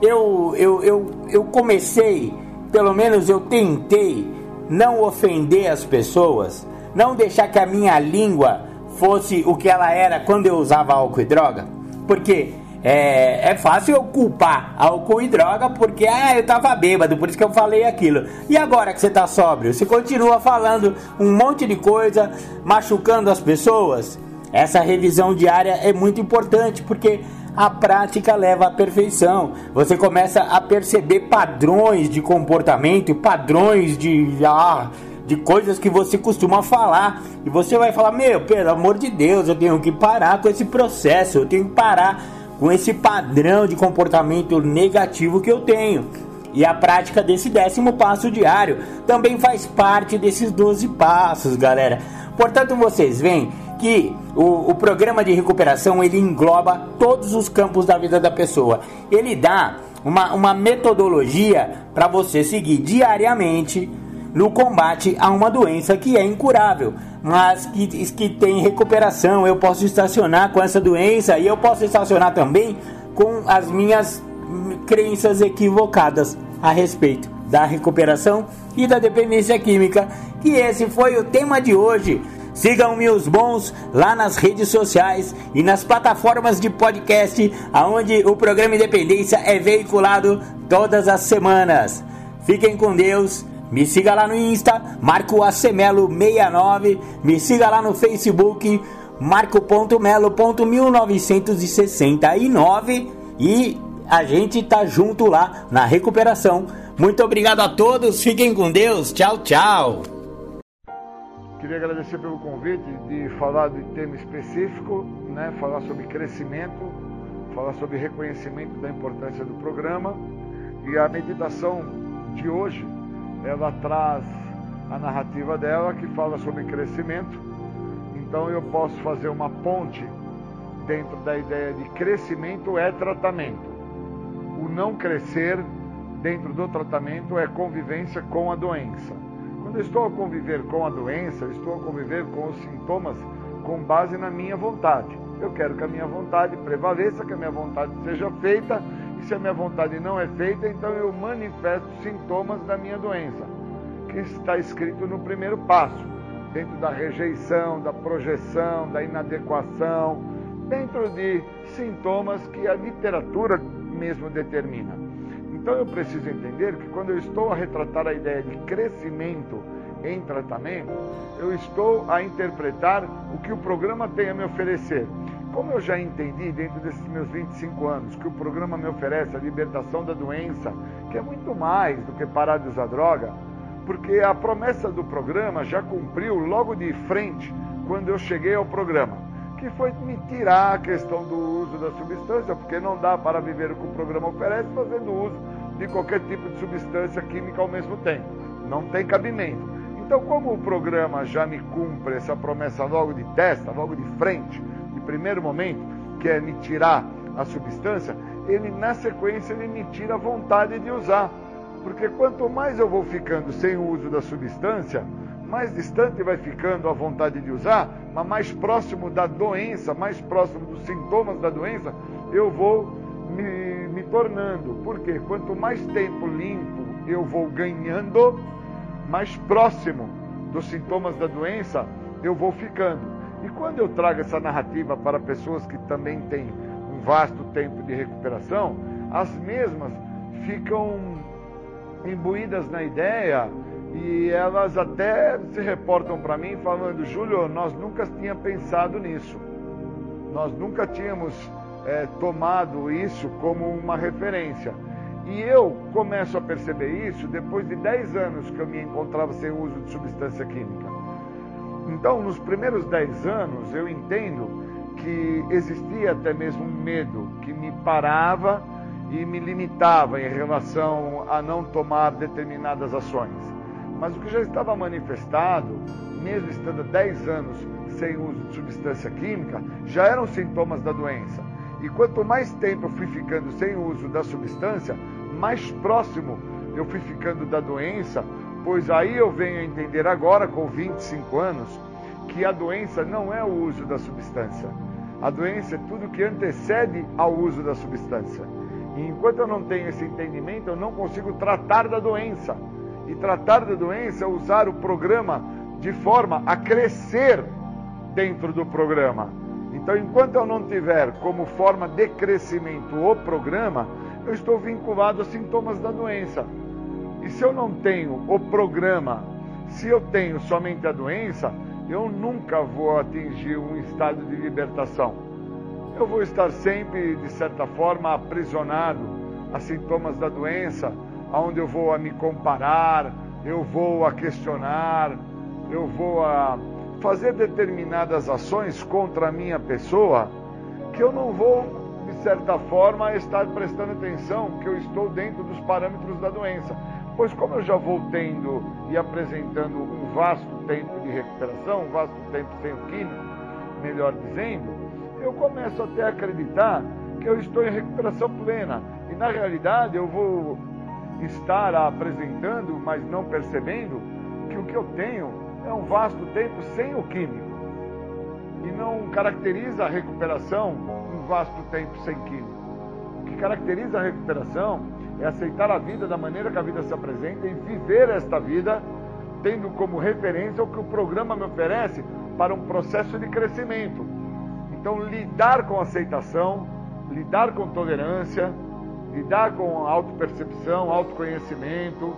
A: Eu, eu, eu, eu comecei pelo menos eu tentei não ofender as pessoas, não deixar que a minha língua fosse o que ela era quando eu usava álcool e droga, porque é, é fácil eu culpar álcool e droga porque ah, eu tava bêbado, por isso que eu falei aquilo. E agora que você tá sóbrio, você continua falando um monte de coisa, machucando as pessoas. Essa revisão diária é muito importante porque a prática leva à perfeição. Você começa a perceber padrões de comportamento, padrões de ah, de coisas que você costuma falar e você vai falar: "Meu, pelo amor de Deus, eu tenho que parar com esse processo, eu tenho que parar com esse padrão de comportamento negativo que eu tenho". E a prática desse décimo passo diário também faz parte desses 12 passos, galera. Portanto, vocês veem que o, o programa de recuperação ele engloba todos os campos da vida da pessoa. Ele dá uma, uma metodologia para você seguir diariamente no combate a uma doença que é incurável, mas que, que tem recuperação. Eu posso estacionar com essa doença e eu posso estacionar também com as minhas crenças equivocadas a respeito da recuperação e da dependência química. Que esse foi o tema de hoje. Sigam-me os bons lá nas redes sociais e nas plataformas de podcast, aonde o programa Independência é veiculado todas as semanas. Fiquem com Deus. Me siga lá no Insta, Marco Acemelo 69. Me siga lá no Facebook, marco.melo.1969. E a gente tá junto lá na recuperação. Muito obrigado a todos. Fiquem com Deus. Tchau, tchau.
H: Queria agradecer pelo convite de falar de tema específico, né, falar sobre crescimento, falar sobre reconhecimento da importância do programa. E a meditação de hoje, ela traz a narrativa dela que fala sobre crescimento. Então eu posso fazer uma ponte dentro da ideia de crescimento é tratamento. O não crescer dentro do tratamento é convivência com a doença. Quando eu estou a conviver com a doença, estou a conviver com os sintomas com base na minha vontade. Eu quero que a minha vontade prevaleça, que a minha vontade seja feita, e se a minha vontade não é feita, então eu manifesto sintomas da minha doença, que está escrito no primeiro passo, dentro da rejeição, da projeção, da inadequação, dentro de sintomas que a literatura mesmo determina. Então eu preciso entender que quando eu estou a retratar a ideia de crescimento em tratamento, eu estou a interpretar o que o programa tem a me oferecer. Como eu já entendi dentro desses meus 25 anos que o programa me oferece a libertação da doença, que é muito mais do que parar de usar droga, porque a promessa do programa já cumpriu logo de frente quando eu cheguei ao programa, que foi me tirar a questão do uso da substância, porque não dá para viver o que o programa oferece fazendo uso de qualquer tipo de substância química ao mesmo tempo. Não tem cabimento. Então, como o programa já me cumpre essa promessa logo de testa, logo de frente, primeiro momento, que é me tirar a substância, ele na sequência ele me tira a vontade de usar. Porque quanto mais eu vou ficando sem o uso da substância, mais distante vai ficando a vontade de usar, mas mais próximo da doença, mais próximo dos sintomas da doença, eu vou me, me tornando. Porque quanto mais tempo limpo eu vou ganhando, mais próximo dos sintomas da doença eu vou ficando. E quando eu trago essa narrativa para pessoas que também têm um vasto tempo de recuperação, as mesmas ficam imbuídas na ideia e elas até se reportam para mim falando: Júlio, nós nunca tínhamos pensado nisso, nós nunca tínhamos é, tomado isso como uma referência. E eu começo a perceber isso depois de 10 anos que eu me encontrava sem uso de substância química. Então, nos primeiros 10 anos, eu entendo que existia até mesmo um medo que me parava e me limitava em relação a não tomar determinadas ações. Mas o que já estava manifestado, mesmo estando 10 anos sem uso de substância química, já eram sintomas da doença. E quanto mais tempo eu fui ficando sem uso da substância, mais próximo eu fui ficando da doença, pois aí eu venho a entender agora, com 25 anos, que a doença não é o uso da substância. A doença é tudo que antecede ao uso da substância. E enquanto eu não tenho esse entendimento, eu não consigo tratar da doença. E tratar da doença é usar o programa de forma a crescer dentro do programa. Então, enquanto eu não tiver como forma de crescimento o programa, eu estou vinculado a sintomas da doença. E se eu não tenho o programa, se eu tenho somente a doença, eu nunca vou atingir um estado de libertação. Eu vou estar sempre, de certa forma, aprisionado a sintomas da doença, onde eu vou a me comparar, eu vou a questionar, eu vou a fazer determinadas ações contra a minha pessoa, que eu não vou, de certa forma, estar prestando atenção que eu estou dentro dos parâmetros da doença. Pois como eu já vou tendo e apresentando um vasto tempo de recuperação, um vasto tempo sem o químico, melhor dizendo, eu começo até a acreditar que eu estou em recuperação plena. E na realidade eu vou estar apresentando, mas não percebendo, que o que eu tenho é um vasto tempo sem o químico. E não caracteriza a recuperação um vasto tempo sem químico. O que caracteriza a recuperação é aceitar a vida da maneira que a vida se apresenta e viver esta vida tendo como referência o que o programa me oferece para um processo de crescimento. Então, lidar com aceitação, lidar com tolerância, lidar com autopercepção, autoconhecimento,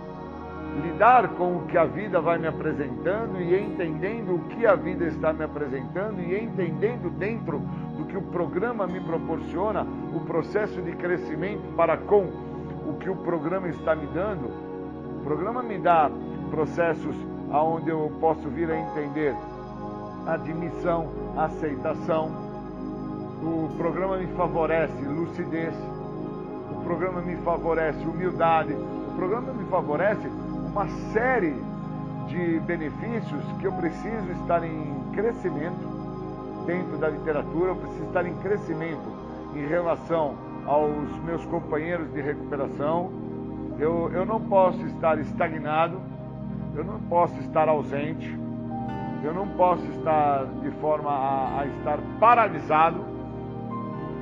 H: lidar com o que a vida vai me apresentando e entendendo o que a vida está me apresentando e entendendo dentro do que o programa me proporciona, o processo de crescimento para com o que o programa está me dando. O programa me dá processos aonde eu posso vir a entender admissão, aceitação. O programa me favorece lucidez. O programa me favorece humildade. O programa me favorece uma série de benefícios que eu preciso estar em crescimento dentro da literatura, eu preciso estar em crescimento em relação aos meus companheiros de recuperação. Eu, eu não posso estar estagnado, eu não posso estar ausente, eu não posso estar de forma a, a estar paralisado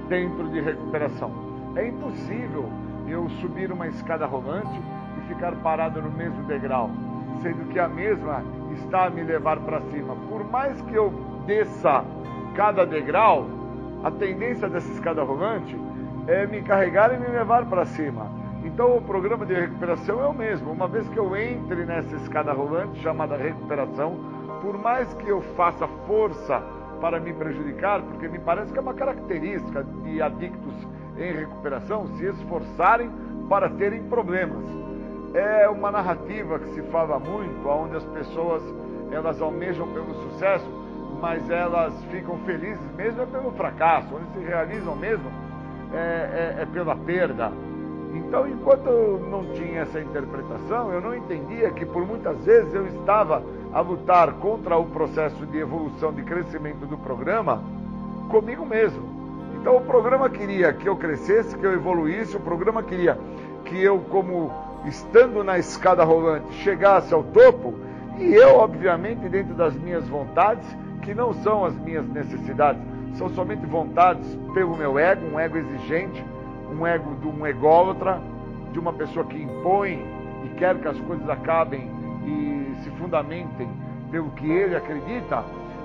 H: dentro de recuperação. É impossível eu subir uma escada rolante e ficar parado no mesmo degrau, sendo que a mesma está a me levar para cima. Por mais que eu desça cada degrau, a tendência dessa escada rolante é me carregar e me levar para cima. Então o programa de recuperação é o mesmo. Uma vez que eu entre nessa escada rolante chamada recuperação, por mais que eu faça força para me prejudicar, porque me parece que é uma característica de adictos em recuperação se esforçarem para terem problemas. é uma narrativa que se fala muito, onde as pessoas elas almejam pelo sucesso, mas elas ficam felizes mesmo é pelo fracasso, onde se realizam mesmo é, é, é pela perda. Então, enquanto eu não tinha essa interpretação, eu não entendia que por muitas vezes eu estava a lutar contra o processo de evolução, de crescimento do programa comigo mesmo. Então, o programa queria que eu crescesse, que eu evoluísse, o programa queria que eu, como estando na escada rolante, chegasse ao topo, e eu, obviamente, dentro das minhas vontades, que não são as minhas necessidades, são somente vontades pelo meu ego, um ego exigente, um ego de um ególatra, de uma pessoa que impõe e quer que as coisas acabem e se fundamentem pelo que ele acredita,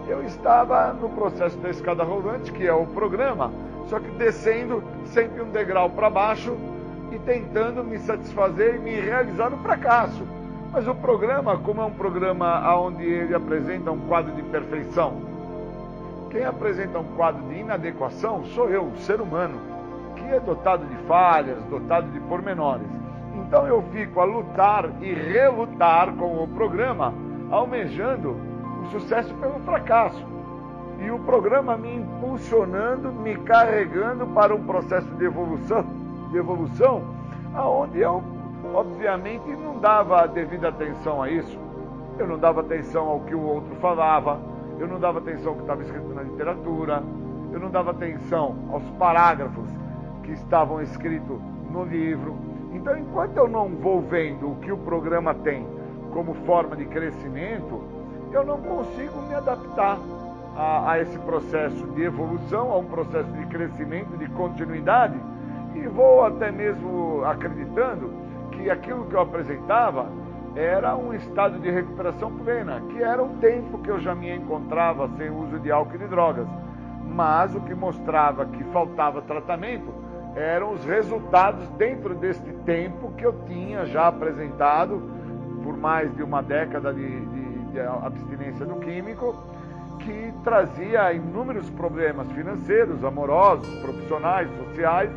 H: eu estava no processo da escada rolante, que é o programa, só que descendo sempre um degrau para baixo e tentando me satisfazer e me realizar no fracasso. Mas o programa, como é um programa onde ele apresenta um quadro de perfeição, quem apresenta um quadro de inadequação sou eu, ser humano, que é dotado de falhas, dotado de pormenores. Então eu fico a lutar e relutar com o programa, almejando o sucesso pelo fracasso. E o programa me impulsionando, me carregando para um processo de evolução, de evolução, aonde eu obviamente não dava a devida atenção a isso. Eu não dava atenção ao que o outro falava, eu não dava atenção ao que estava escrito na literatura, eu não dava atenção aos parágrafos que estavam escritos no livro. Então, enquanto eu não vou vendo o que o programa tem como forma de crescimento, eu não consigo me adaptar a, a esse processo de evolução, a um processo de crescimento, de continuidade, e vou até mesmo acreditando que aquilo que eu apresentava era um estado de recuperação plena, que era um tempo que eu já me encontrava sem uso de álcool e de drogas. Mas o que mostrava que faltava tratamento eram os resultados dentro deste tempo que eu tinha já apresentado por mais de uma década de, de, de abstinência do químico, que trazia inúmeros problemas financeiros, amorosos, profissionais, sociais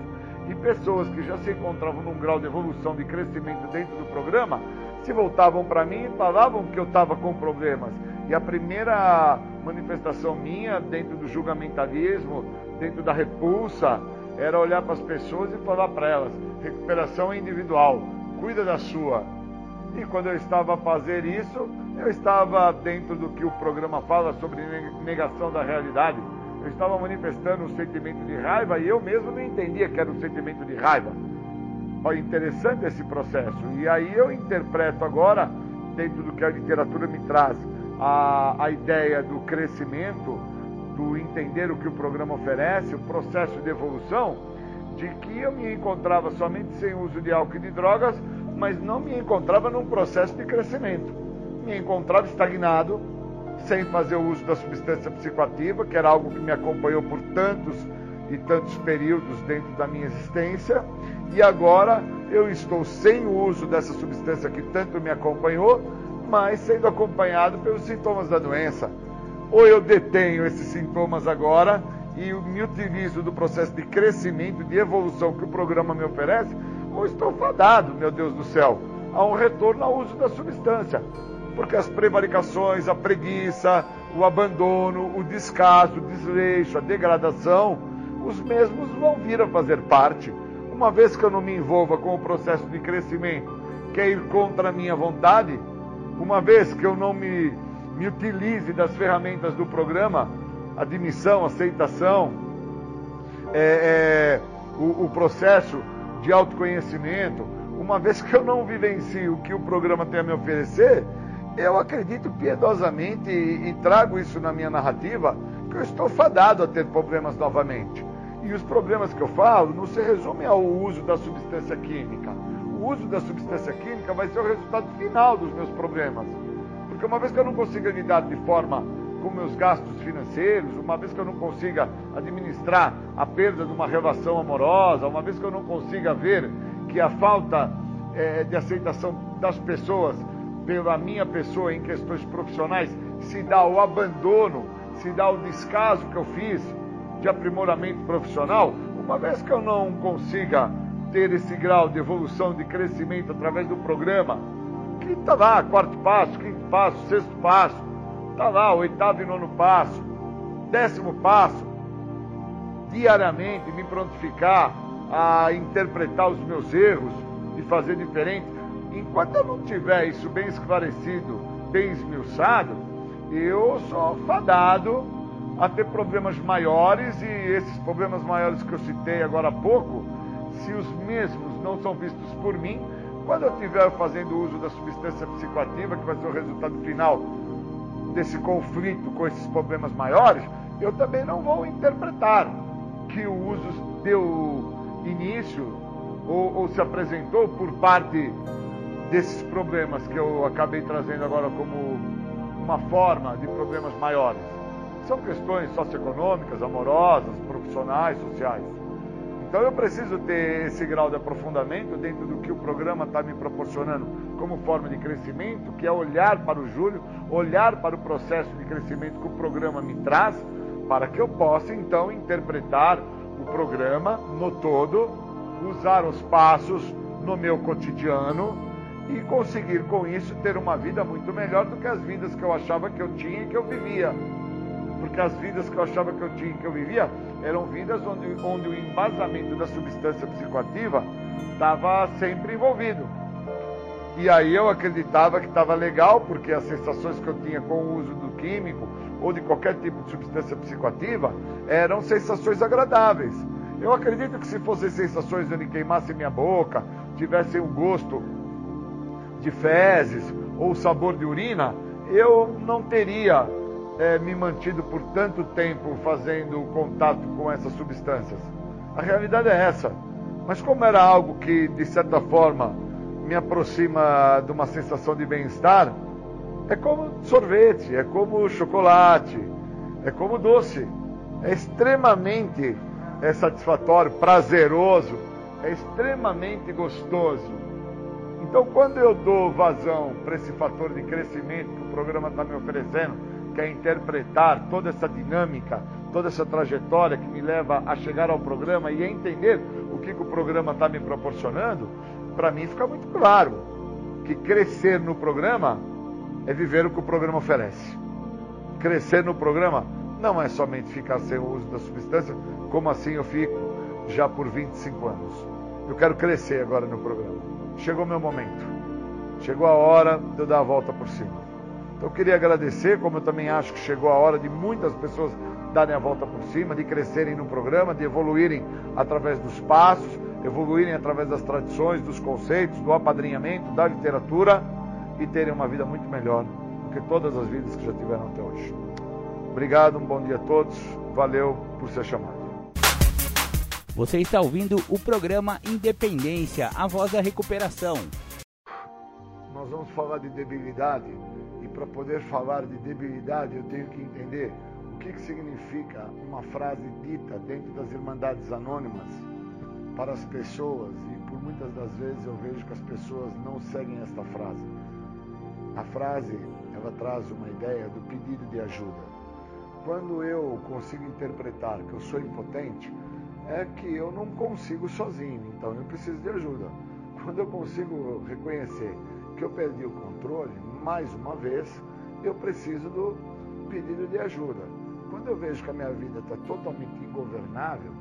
H: e pessoas que já se encontravam num grau de evolução, de crescimento dentro do programa, se voltavam para mim e falavam que eu estava com problemas. E a primeira manifestação minha dentro do julgamentalismo, dentro da repulsa, era olhar para as pessoas e falar para elas: recuperação é individual, cuida da sua. E quando eu estava a fazer isso, eu estava dentro do que o programa fala sobre negação da realidade. Eu estava manifestando um sentimento de raiva e eu mesmo não entendia que era um sentimento de raiva. Olha, interessante esse processo. E aí eu interpreto agora, dentro do que a literatura me traz, a, a ideia do crescimento, do entender o que o programa oferece, o processo de evolução, de que eu me encontrava somente sem uso de álcool e de drogas, mas não me encontrava num processo de crescimento. Me encontrava estagnado, sem fazer o uso da substância psicoativa, que era algo que me acompanhou por tantos e tantos períodos dentro da minha existência, e agora eu estou sem o uso dessa substância que tanto me acompanhou, mas sendo acompanhado pelos sintomas da doença. Ou eu detenho esses sintomas agora e me utilizo do processo de crescimento, de evolução que o programa me oferece, ou estou fadado, meu Deus do céu, a um retorno ao uso da substância. Porque as prevaricações, a preguiça, o abandono, o descaso, o desleixo, a degradação, os mesmos vão vir a fazer parte uma vez que eu não me envolva com o processo de crescimento, que é ir contra a minha vontade, uma vez que eu não me, me utilize das ferramentas do programa, admissão, aceitação, é, é, o, o processo de autoconhecimento, uma vez que eu não vivencie o que o programa tem a me oferecer, eu acredito piedosamente e, e trago isso na minha narrativa, que eu estou fadado a ter problemas novamente. E os problemas que eu falo não se resumem ao uso da substância química. O uso da substância química vai ser o resultado final dos meus problemas. Porque uma vez que eu não consiga lidar de forma com meus gastos financeiros, uma vez que eu não consiga administrar a perda de uma relação amorosa, uma vez que eu não consiga ver que a falta é, de aceitação das pessoas pela minha pessoa em questões profissionais se dá o abandono, se dá o descaso que eu fiz de aprimoramento profissional, uma vez que eu não consiga ter esse grau de evolução, de crescimento através do programa, que está lá, quarto passo, quinto passo, sexto passo, está lá, oitavo e nono passo, décimo passo, diariamente me prontificar a interpretar os meus erros e fazer diferente. Enquanto eu não tiver isso bem esclarecido, bem esmiuçado, eu sou fadado a ter problemas maiores e esses problemas maiores que eu citei agora há pouco, se os mesmos não são vistos por mim, quando eu estiver fazendo uso da substância psicoativa, que vai ser o resultado final desse conflito com esses problemas maiores, eu também não vou interpretar que o uso deu início ou, ou se apresentou por parte desses problemas que eu acabei trazendo agora como uma forma de problemas maiores. São questões socioeconômicas, amorosas, profissionais, sociais. Então eu preciso ter esse grau de aprofundamento dentro do que o programa está me proporcionando como forma de crescimento, que é olhar para o Júlio, olhar para o processo de crescimento que o programa me traz, para que eu possa então interpretar o programa no todo, usar os passos no meu cotidiano e conseguir com isso ter uma vida muito melhor do que as vidas que eu achava que eu tinha e que eu vivia. Porque as vidas que eu achava que eu tinha que eu vivia eram vidas onde, onde o embasamento da substância psicoativa estava sempre envolvido. E aí eu acreditava que estava legal, porque as sensações que eu tinha com o uso do químico ou de qualquer tipo de substância psicoativa eram sensações agradáveis. Eu acredito que se fossem sensações onde queimasse minha boca, tivessem um gosto de fezes ou sabor de urina, eu não teria é, me mantido por tanto tempo fazendo contato com essas substâncias. A realidade é essa. Mas como era algo que, de certa forma, me aproxima de uma sensação de bem-estar, é como sorvete, é como chocolate, é como doce. É extremamente é satisfatório, prazeroso, é extremamente gostoso. Então, quando eu dou vazão para esse fator de crescimento que o programa está me oferecendo, que interpretar toda essa dinâmica, toda essa trajetória que me leva a chegar ao programa e a entender o que, que o programa está me proporcionando, para mim fica muito claro que crescer no programa é viver o que o programa oferece. Crescer no programa não é somente ficar sem o uso da substância, como assim eu fico já por 25 anos. Eu quero crescer agora no programa. Chegou meu momento. Chegou a hora de eu dar a volta por cima. Então eu queria agradecer, como eu também acho que chegou a hora de muitas pessoas darem a volta por cima, de crescerem no programa, de evoluírem através dos passos, evoluírem através das tradições, dos conceitos, do apadrinhamento, da literatura e terem uma vida muito melhor do que todas as vidas que já tiveram até hoje. Obrigado, um bom dia a todos. Valeu por ser chamado.
B: Você está ouvindo o programa Independência, a voz da recuperação.
H: Nós vamos falar de debilidade para poder falar de debilidade eu tenho que entender o que, que significa uma frase dita dentro das Irmandades Anônimas para as pessoas e por muitas das vezes eu vejo que as pessoas não seguem esta frase. A frase ela traz uma ideia do pedido de ajuda. Quando eu consigo interpretar que eu sou impotente, é que eu não consigo sozinho, então eu preciso de ajuda. Quando eu consigo reconhecer que eu perdi o controle, mais uma vez, eu preciso do pedido de ajuda. Quando eu vejo que a minha vida está totalmente ingovernável,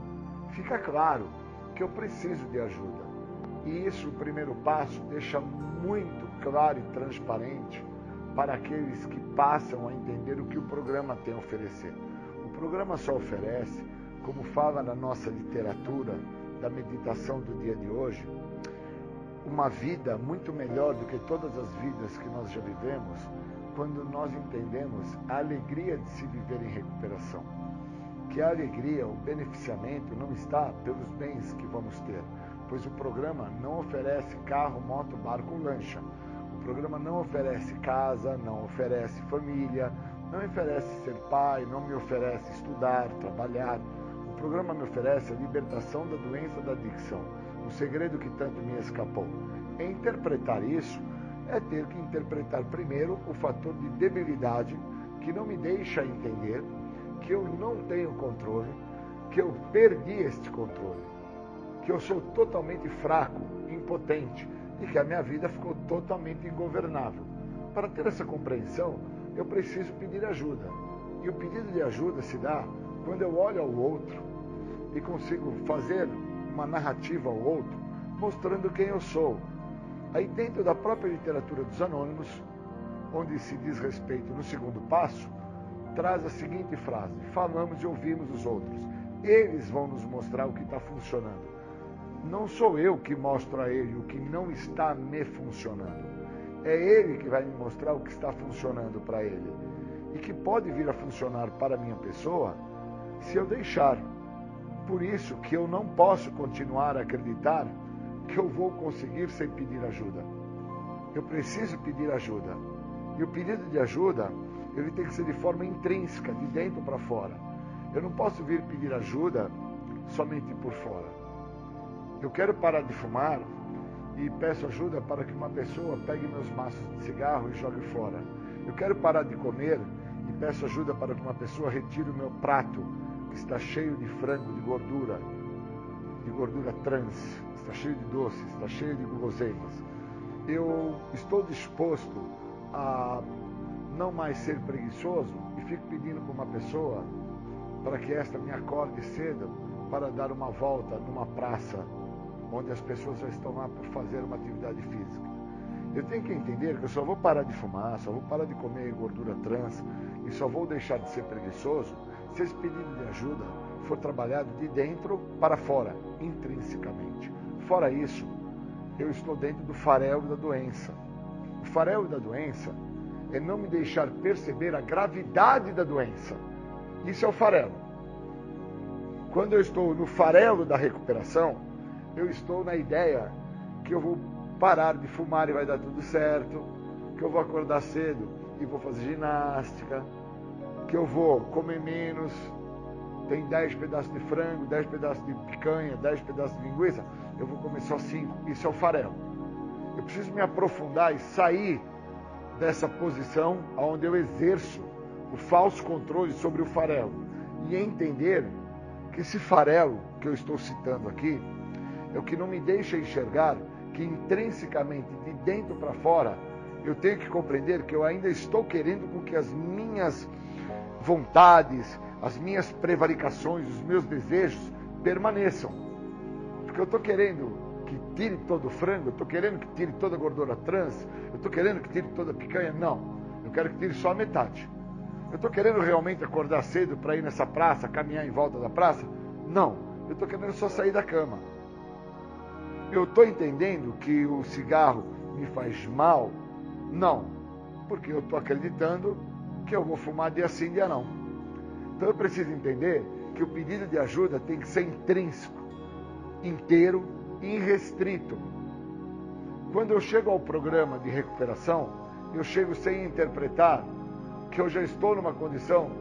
H: fica claro que eu preciso de ajuda. E isso, o primeiro passo, deixa muito claro e transparente para aqueles que passam a entender o que o programa tem a oferecer. O programa só oferece, como fala na nossa literatura da meditação do dia de hoje, uma vida muito melhor do que todas as vidas que nós já vivemos, quando nós entendemos a alegria de se viver em recuperação. Que a alegria, o beneficiamento não está pelos bens que vamos ter, pois o programa não oferece carro, moto, barco, lancha. O programa não oferece casa, não oferece família, não oferece ser pai, não me oferece estudar, trabalhar. O programa me oferece a libertação da doença da adicção, o segredo que tanto me escapou. E interpretar isso é ter que interpretar primeiro o fator de debilidade que não me deixa entender que eu não tenho controle, que eu perdi este controle. que eu sou totalmente fraco, impotente e que a minha vida ficou totalmente ingovernável. Para ter essa compreensão, eu preciso pedir ajuda. E o pedido de ajuda se dá quando eu olho ao outro e consigo fazer uma narrativa ao outro, mostrando quem eu sou. Aí, dentro da própria literatura dos anônimos, onde se diz respeito no segundo passo, traz a seguinte frase: falamos e ouvimos os outros. Eles vão nos mostrar o que está funcionando. Não sou eu que mostro a ele o que não está me funcionando. É ele que vai me mostrar o que está funcionando para ele. E que pode vir a funcionar para a minha pessoa se eu deixar. Por isso que eu não posso continuar a acreditar que eu vou conseguir sem pedir ajuda. Eu preciso pedir ajuda. E o pedido de ajuda, ele tem que ser de forma intrínseca, de dentro para fora. Eu não posso vir pedir ajuda somente por fora. Eu quero parar de fumar e peço ajuda para que uma pessoa pegue meus maços de cigarro e jogue fora. Eu quero parar de comer e peço ajuda para que uma pessoa retire o meu prato que está cheio de frango, de gordura, de gordura trans, está cheio de doces, está cheio de guloseimas. Eu estou disposto a não mais ser preguiçoso e fico pedindo para uma pessoa para que esta me acorde cedo para dar uma volta numa praça onde as pessoas já estão lá por fazer uma atividade física. Eu tenho que entender que eu só vou parar de fumar, só vou parar de comer gordura trans e só vou deixar de ser preguiçoso se esse pedido de ajuda for trabalhado de dentro para fora, intrinsecamente. Fora isso, eu estou dentro do farelo da doença. O farelo da doença é não me deixar perceber a gravidade da doença. Isso é o farelo. Quando eu estou no farelo da recuperação, eu estou na ideia que eu vou parar de fumar e vai dar tudo certo, que eu vou acordar cedo e vou fazer ginástica, que eu vou comer menos, tem 10 pedaços de frango, 10 pedaços de picanha, 10 pedaços de linguiça, eu vou comer só 5. Isso é o farelo. Eu preciso me aprofundar e sair dessa posição onde eu exerço o falso controle sobre o farelo e entender que esse farelo que eu estou citando aqui é o que não me deixa enxergar que intrinsecamente, de dentro para fora, eu tenho que compreender que eu ainda estou querendo com que as minhas vontades, as minhas prevaricações, os meus desejos permaneçam. Porque eu estou querendo que tire todo o frango, eu estou querendo que tire toda a gordura trans, eu estou querendo que tire toda a picanha. Não, eu quero que tire só a metade. Eu estou querendo realmente acordar cedo para ir nessa praça, caminhar em volta da praça? Não, eu estou querendo só sair da cama. Eu estou entendendo que o cigarro me faz mal? Não, porque eu estou acreditando que eu vou fumar dia sim, dia não. Então eu preciso entender que o pedido de ajuda tem que ser intrínseco, inteiro e irrestrito. Quando eu chego ao programa de recuperação, eu chego sem interpretar que eu já estou numa condição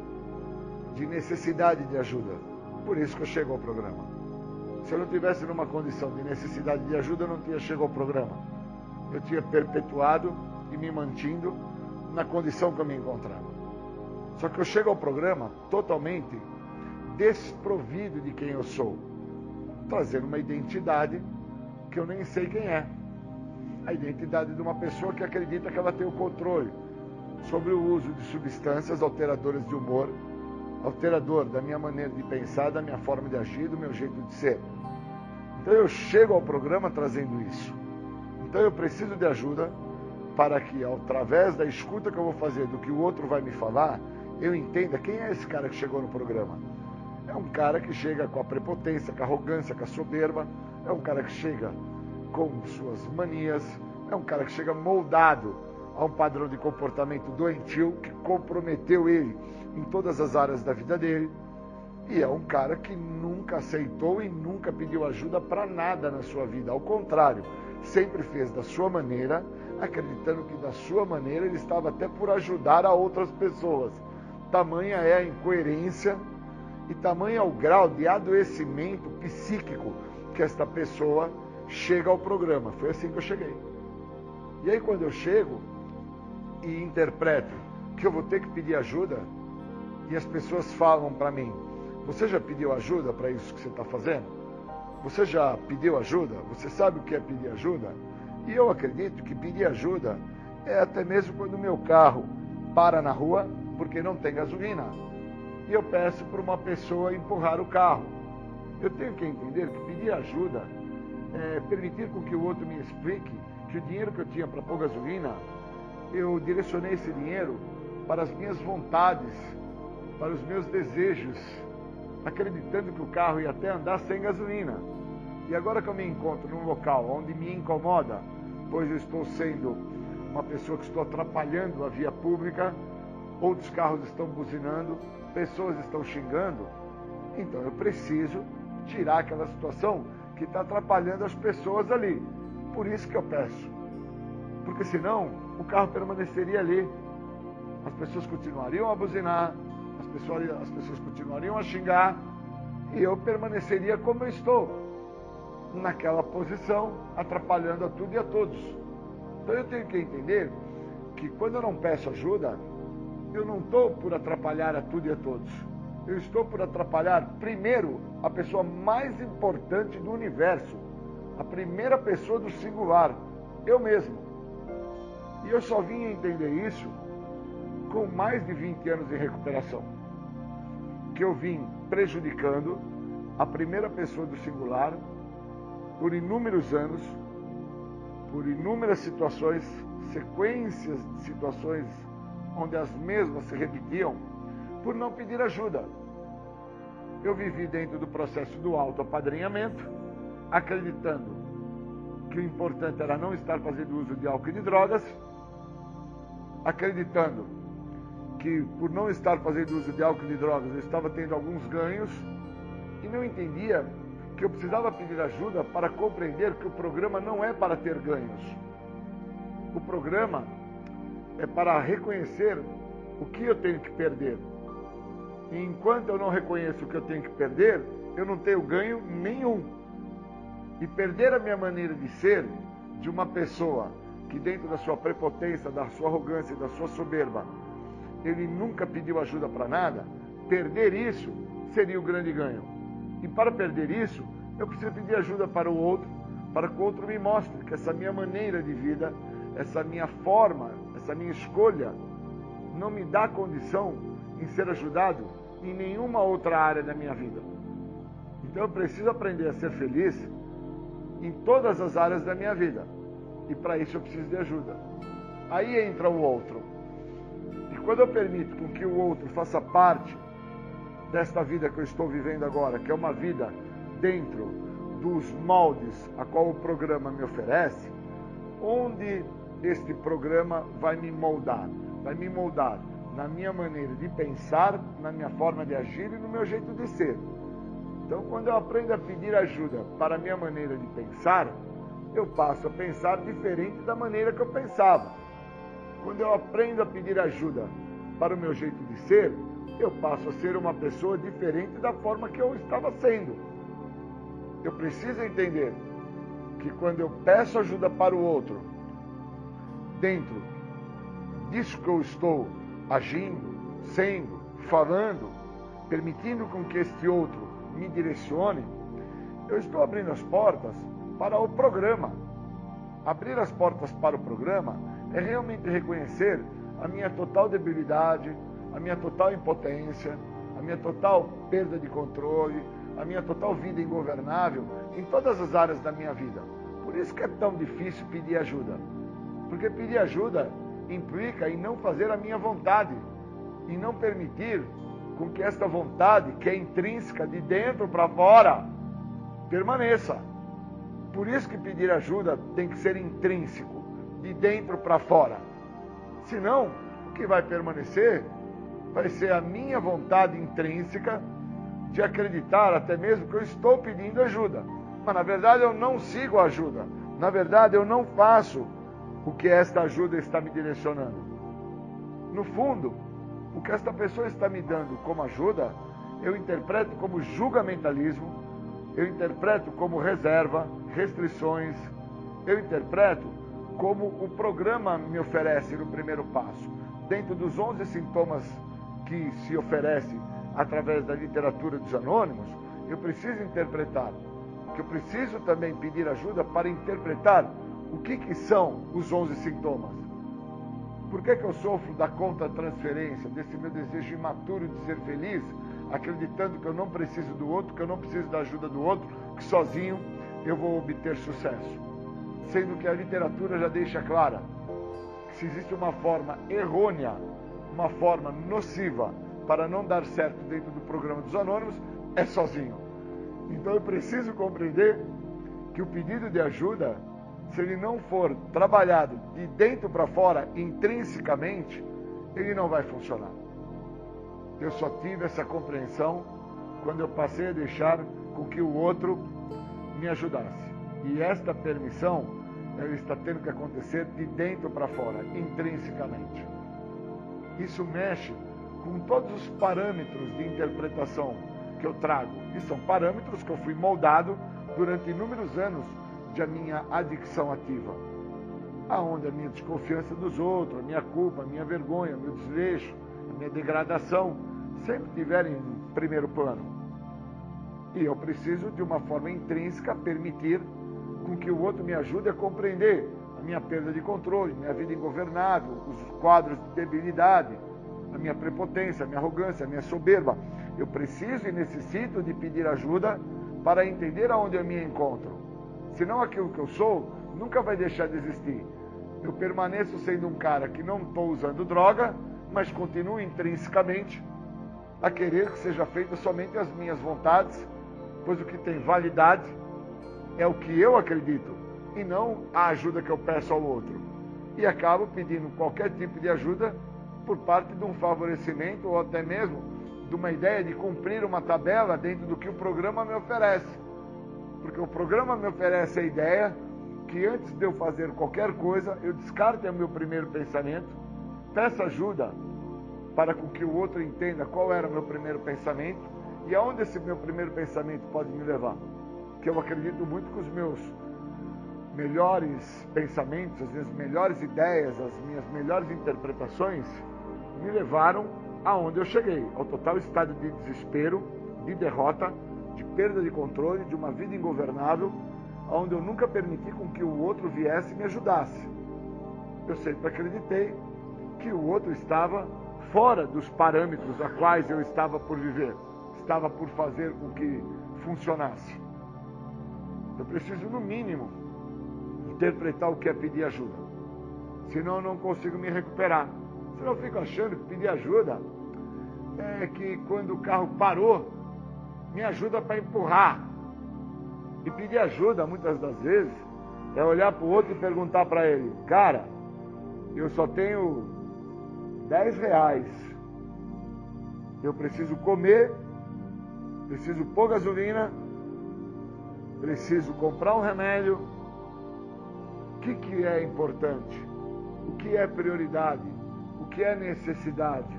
H: de necessidade de ajuda. Por isso que eu chego ao programa. Se eu não tivesse numa condição de necessidade de ajuda, eu não tinha chegado ao programa. Eu tinha perpetuado e me mantido na condição que eu me encontrava. Só que eu chego ao programa totalmente desprovido de quem eu sou, trazendo uma identidade que eu nem sei quem é. A identidade de uma pessoa que acredita que ela tem o controle sobre o uso de substâncias alteradoras de humor, alterador da minha maneira de pensar, da minha forma de agir, do meu jeito de ser. Então eu chego ao programa trazendo isso. Então eu preciso de ajuda para que, através da escuta que eu vou fazer do que o outro vai me falar, eu entenda quem é esse cara que chegou no programa. É um cara que chega com a prepotência, com a arrogância, com a soberba, é um cara que chega com suas manias, é um cara que chega moldado a um padrão de comportamento doentio que comprometeu ele em todas as áreas da vida dele. E é um cara que nunca aceitou e nunca pediu ajuda para nada na sua vida. Ao contrário, sempre fez da sua maneira, acreditando que da sua maneira ele estava até por ajudar a outras pessoas. Tamanha é a incoerência e tamanho é o grau de adoecimento psíquico que esta pessoa chega ao programa. Foi assim que eu cheguei. E aí quando eu chego e interpreto que eu vou ter que pedir ajuda, e as pessoas falam para mim, você já pediu ajuda para isso que você está fazendo? Você já pediu ajuda? Você sabe o que é pedir ajuda? E eu acredito que pedir ajuda é até mesmo quando o meu carro para na rua porque não tem gasolina. E eu peço para uma pessoa empurrar o carro. Eu tenho que entender que pedir ajuda é permitir com que o outro me explique que o dinheiro que eu tinha para pôr gasolina, eu direcionei esse dinheiro para as minhas vontades, para os meus desejos, acreditando que o carro ia até andar sem gasolina. E agora que eu me encontro num local onde me incomoda, pois eu estou sendo uma pessoa que estou atrapalhando a via pública, outros carros estão buzinando, pessoas estão xingando, então eu preciso tirar aquela situação que está atrapalhando as pessoas ali. Por isso que eu peço. Porque senão o carro permaneceria ali. As pessoas continuariam a buzinar, as pessoas, as pessoas continuariam a xingar e eu permaneceria como eu estou, naquela posição, atrapalhando a tudo e a todos. Então eu tenho que entender que quando eu não peço ajuda, eu não estou por atrapalhar a tudo e a todos. Eu estou por atrapalhar, primeiro, a pessoa mais importante do universo, a primeira pessoa do singular, eu mesmo. E eu só vim entender isso com mais de 20 anos de recuperação. Que eu vim prejudicando a primeira pessoa do singular por inúmeros anos, por inúmeras situações, sequências de situações onde as mesmas se repetiam, por não pedir ajuda. Eu vivi dentro do processo do autoapadrinhamento, acreditando que o importante era não estar fazendo uso de álcool e de drogas, acreditando que por não estar fazendo uso de álcool e de drogas eu estava tendo alguns ganhos e não entendia que eu precisava pedir ajuda para compreender que o programa não é para ter ganhos. O programa é para reconhecer o que eu tenho que perder. E enquanto eu não reconheço o que eu tenho que perder, eu não tenho ganho nenhum. E perder a minha maneira de ser de uma pessoa que dentro da sua prepotência, da sua arrogância, da sua soberba, ele nunca pediu ajuda para nada, perder isso seria o grande ganho. E para perder isso, eu preciso pedir ajuda para o outro, para que o outro me mostre que essa minha maneira de vida, essa minha forma, essa minha escolha, não me dá condição em ser ajudado em nenhuma outra área da minha vida. Então eu preciso aprender a ser feliz em todas as áreas da minha vida. E para isso eu preciso de ajuda. Aí entra o outro. E quando eu permito com que o outro faça parte desta vida que eu estou vivendo agora, que é uma vida dentro dos moldes a qual o programa me oferece, onde este programa vai me moldar, vai me moldar na minha maneira de pensar, na minha forma de agir e no meu jeito de ser. Então, quando eu aprendo a pedir ajuda para a minha maneira de pensar, eu passo a pensar diferente da maneira que eu pensava. Quando eu aprendo a pedir ajuda para o meu jeito de ser, eu passo a ser uma pessoa diferente da forma que eu estava sendo. Eu preciso entender que quando eu peço ajuda para o outro, dentro disso que eu estou agindo, sendo, falando, permitindo com que este outro me direcione, eu estou abrindo as portas para o programa. Abrir as portas para o programa é realmente reconhecer a minha total debilidade, a minha total impotência, a minha total perda de controle, a minha total vida ingovernável em todas as áreas da minha vida. Por isso que é tão difícil pedir ajuda. Porque pedir ajuda implica em não fazer a minha vontade, em não permitir com que esta vontade, que é intrínseca de dentro para fora, permaneça. Por isso que pedir ajuda tem que ser intrínseco, de dentro para fora. Senão, o que vai permanecer vai ser a minha vontade intrínseca de acreditar até mesmo que eu estou pedindo ajuda. Mas na verdade eu não sigo a ajuda. Na verdade eu não faço o que esta ajuda está me direcionando. No fundo, o que esta pessoa está me dando como ajuda, eu interpreto como julgamentalismo, eu interpreto como reserva, restrições, eu interpreto como o programa me oferece no primeiro passo. Dentro dos 11 sintomas que se oferece através da literatura dos anônimos, eu preciso interpretar que eu preciso também pedir ajuda para interpretar o que, que são os 11 sintomas. Por que, que eu sofro da contra-transferência, desse meu desejo imaturo de ser feliz, acreditando que eu não preciso do outro, que eu não preciso da ajuda do outro, que sozinho eu vou obter sucesso? Sendo que a literatura já deixa clara que se existe uma forma errônea, uma forma nociva para não dar certo dentro do programa dos anônimos, é sozinho. Então eu preciso compreender que o pedido de ajuda se ele não for trabalhado de dentro para fora, intrinsecamente, ele não vai funcionar. Eu só tive essa compreensão quando eu passei a deixar com que o outro me ajudasse. E esta permissão, ela está tendo que acontecer de dentro para fora, intrinsecamente. Isso mexe com todos os parâmetros de interpretação que eu trago. E são parâmetros que eu fui moldado durante inúmeros anos de a minha adicção ativa, aonde a minha desconfiança dos outros, a minha culpa, a minha vergonha, o meu desleixo, a minha degradação sempre tiverem em primeiro plano. E eu preciso, de uma forma intrínseca, permitir com que o outro me ajude a compreender a minha perda de controle, minha vida ingovernável, os quadros de debilidade, a minha prepotência, a minha arrogância, a minha soberba. Eu preciso e necessito de pedir ajuda para entender aonde eu me encontro senão aquilo que eu sou nunca vai deixar de existir. Eu permaneço sendo um cara que não estou usando droga, mas continuo intrinsecamente a querer que seja feita somente as minhas vontades, pois o que tem validade é o que eu acredito e não a ajuda que eu peço ao outro. E acabo pedindo qualquer tipo de ajuda por parte de um favorecimento ou até mesmo de uma ideia de cumprir uma tabela dentro do que o programa me oferece porque o programa me oferece a ideia que antes de eu fazer qualquer coisa, eu descarte o meu primeiro pensamento, peça ajuda para que o outro entenda qual era o meu primeiro pensamento e aonde esse meu primeiro pensamento pode me levar. Que eu acredito muito que os meus melhores pensamentos, as minhas melhores ideias, as minhas melhores interpretações me levaram aonde eu cheguei, ao total estado de desespero, de derrota de perda de controle, de uma vida ingovernável, onde eu nunca permiti com que o outro viesse e me ajudasse. Eu sempre acreditei que o outro estava fora dos parâmetros a quais eu estava por viver, estava por fazer com que funcionasse. Eu preciso, no mínimo, interpretar o que é pedir ajuda. Senão eu não consigo me recuperar. Senão eu fico achando que pedir ajuda é que quando o carro parou, me ajuda para empurrar. E pedir ajuda, muitas das vezes, é olhar para o outro e perguntar para ele: Cara, eu só tenho 10 reais. Eu preciso comer, preciso pôr gasolina, preciso comprar um remédio. O que, que é importante? O que é prioridade? O que é necessidade?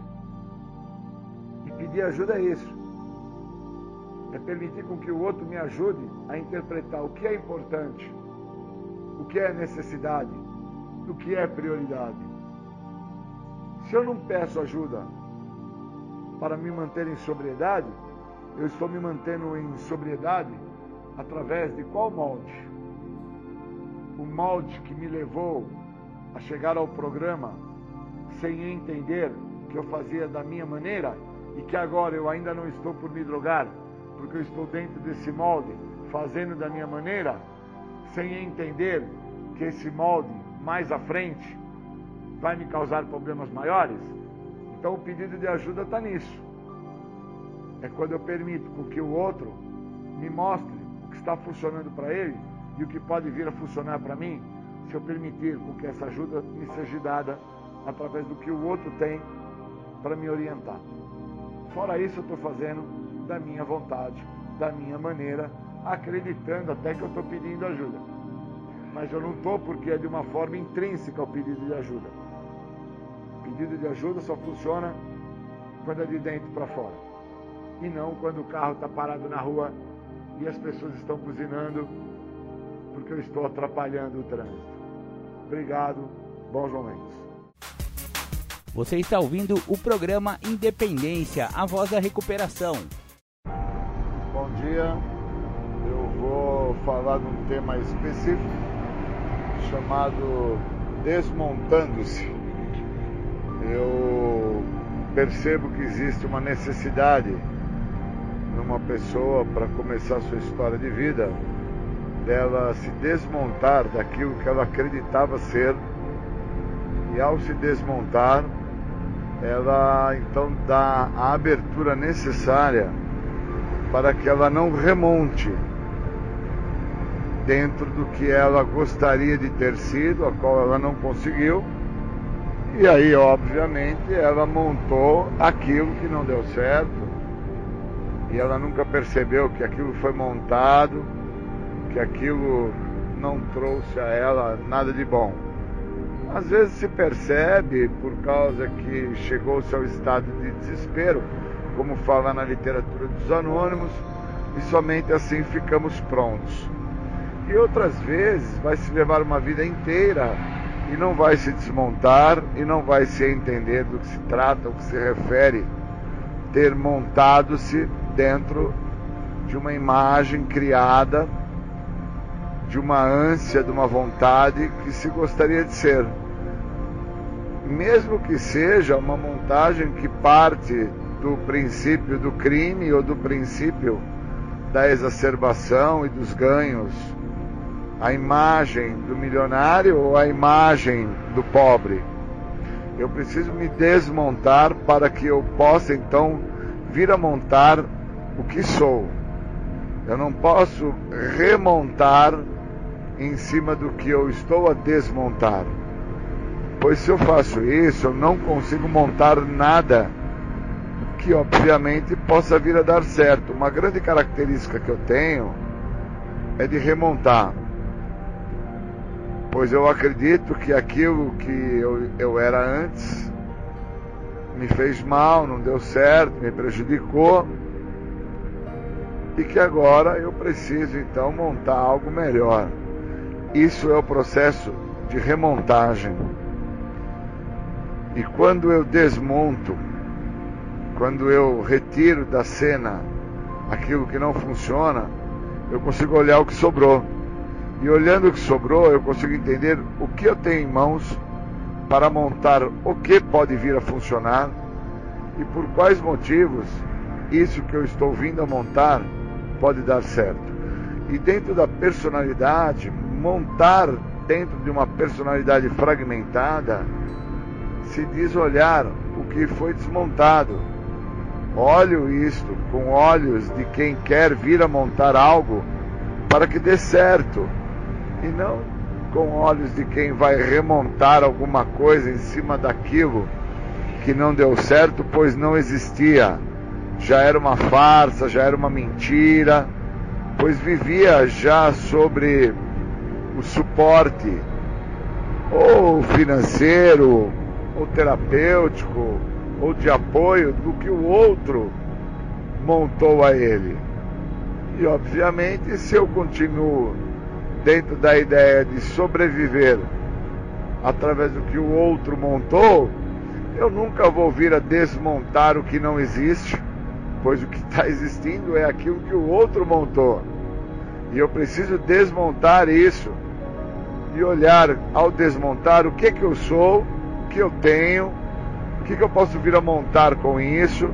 H: E pedir ajuda é isso é permitir com que o outro me ajude a interpretar o que é importante, o que é necessidade, o que é prioridade. Se eu não peço ajuda para me manter em sobriedade, eu estou me mantendo em sobriedade através de qual molde? O molde que me levou a chegar ao programa sem entender que eu fazia da minha maneira e que agora eu ainda não estou por me drogar, porque eu estou dentro desse molde, fazendo da minha maneira, sem entender que esse molde mais à frente vai me causar problemas maiores. Então o pedido de ajuda está nisso. É quando eu permito com que o outro me mostre o que está funcionando para ele e o que pode vir a funcionar para mim, se eu permitir com que essa ajuda me seja dada através do que o outro tem para me orientar. Fora isso, eu estou fazendo da minha vontade, da minha maneira, acreditando até que eu estou pedindo ajuda. Mas eu não estou porque é de uma forma intrínseca o pedido de ajuda. O pedido de ajuda só funciona quando é de dentro para fora. E não quando o carro está parado na rua e as pessoas estão buzinando porque eu estou atrapalhando o trânsito. Obrigado, bons momentos.
B: Você está ouvindo o programa Independência, a voz da recuperação
H: dia. Eu vou falar de um tema específico chamado Desmontando-se. Eu percebo que existe uma necessidade numa pessoa para começar sua história de vida dela se desmontar daquilo que ela acreditava ser e ao se desmontar ela então dá a abertura necessária para que ela não remonte dentro do que ela gostaria de ter sido, a qual ela não conseguiu. E aí, obviamente, ela montou aquilo que não deu certo. E ela nunca percebeu que aquilo foi montado, que aquilo não trouxe a ela nada de bom. Às vezes se percebe por causa que chegou-se ao estado de desespero, como fala na literatura dos anônimos, e somente assim ficamos prontos. E outras vezes vai se levar uma vida inteira e não vai se desmontar e não vai se entender do que se trata, o que se refere ter montado-se dentro de uma imagem criada, de uma ânsia, de uma vontade que se gostaria de ser. Mesmo que seja uma montagem que parte do princípio do crime ou do princípio da exacerbação e dos ganhos a imagem do milionário ou a imagem do pobre. Eu preciso me desmontar para que eu possa então vir a montar o que sou. Eu não posso remontar em cima do que eu estou a desmontar. Pois se eu faço isso, eu não consigo montar nada que obviamente possa vir a dar certo. Uma grande característica que eu tenho é de remontar pois eu acredito que aquilo que eu, eu era antes me fez mal, não deu certo, me prejudicou e que agora eu preciso então montar algo melhor. Isso é o processo de remontagem. E quando eu desmonto, quando eu retiro da cena aquilo que não funciona, eu consigo olhar o que sobrou. E olhando o que sobrou, eu consigo entender o que eu tenho em mãos para montar o que pode vir a funcionar e por quais motivos isso que eu estou vindo a montar pode dar certo. E dentro da personalidade, montar dentro de uma personalidade fragmentada se diz olhar o que foi desmontado. Olho isto com olhos de quem quer vir a montar algo para que dê certo e não com olhos de quem vai remontar alguma coisa em cima daquilo que não deu certo, pois não existia. Já era uma farsa, já era uma mentira, pois vivia já sobre o suporte ou financeiro, ou terapêutico, ou de apoio do que o outro montou a ele. E obviamente, se eu continuo dentro da ideia de sobreviver através do que o outro montou, eu nunca vou vir a desmontar o que não existe, pois o que está existindo é aquilo que o outro montou. E eu preciso desmontar isso e olhar ao desmontar o que que eu sou, o que eu tenho, que que eu posso vir a montar com isso,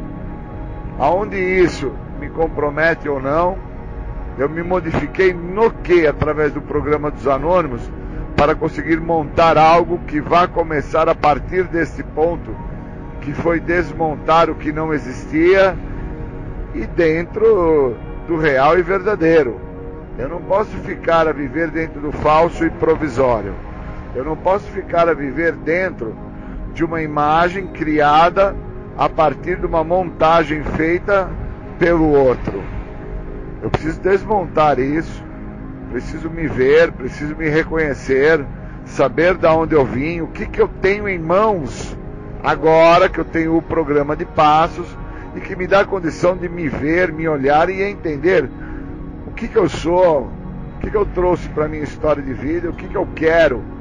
H: aonde isso me compromete ou não eu me modifiquei no que através do programa dos anônimos para conseguir montar algo que vá começar a partir desse ponto, que foi desmontar o que não existia e dentro do real e verdadeiro. Eu não posso ficar a viver dentro do falso e provisório. Eu não posso ficar a viver dentro de uma imagem criada a partir de uma montagem feita pelo outro. Eu preciso desmontar isso, preciso me ver, preciso me reconhecer, saber de onde eu vim, o que, que eu tenho em mãos agora que eu tenho o programa de passos e que me dá a condição de me ver, me olhar e entender o que, que eu sou, o que, que eu trouxe para minha história de vida, o que, que eu quero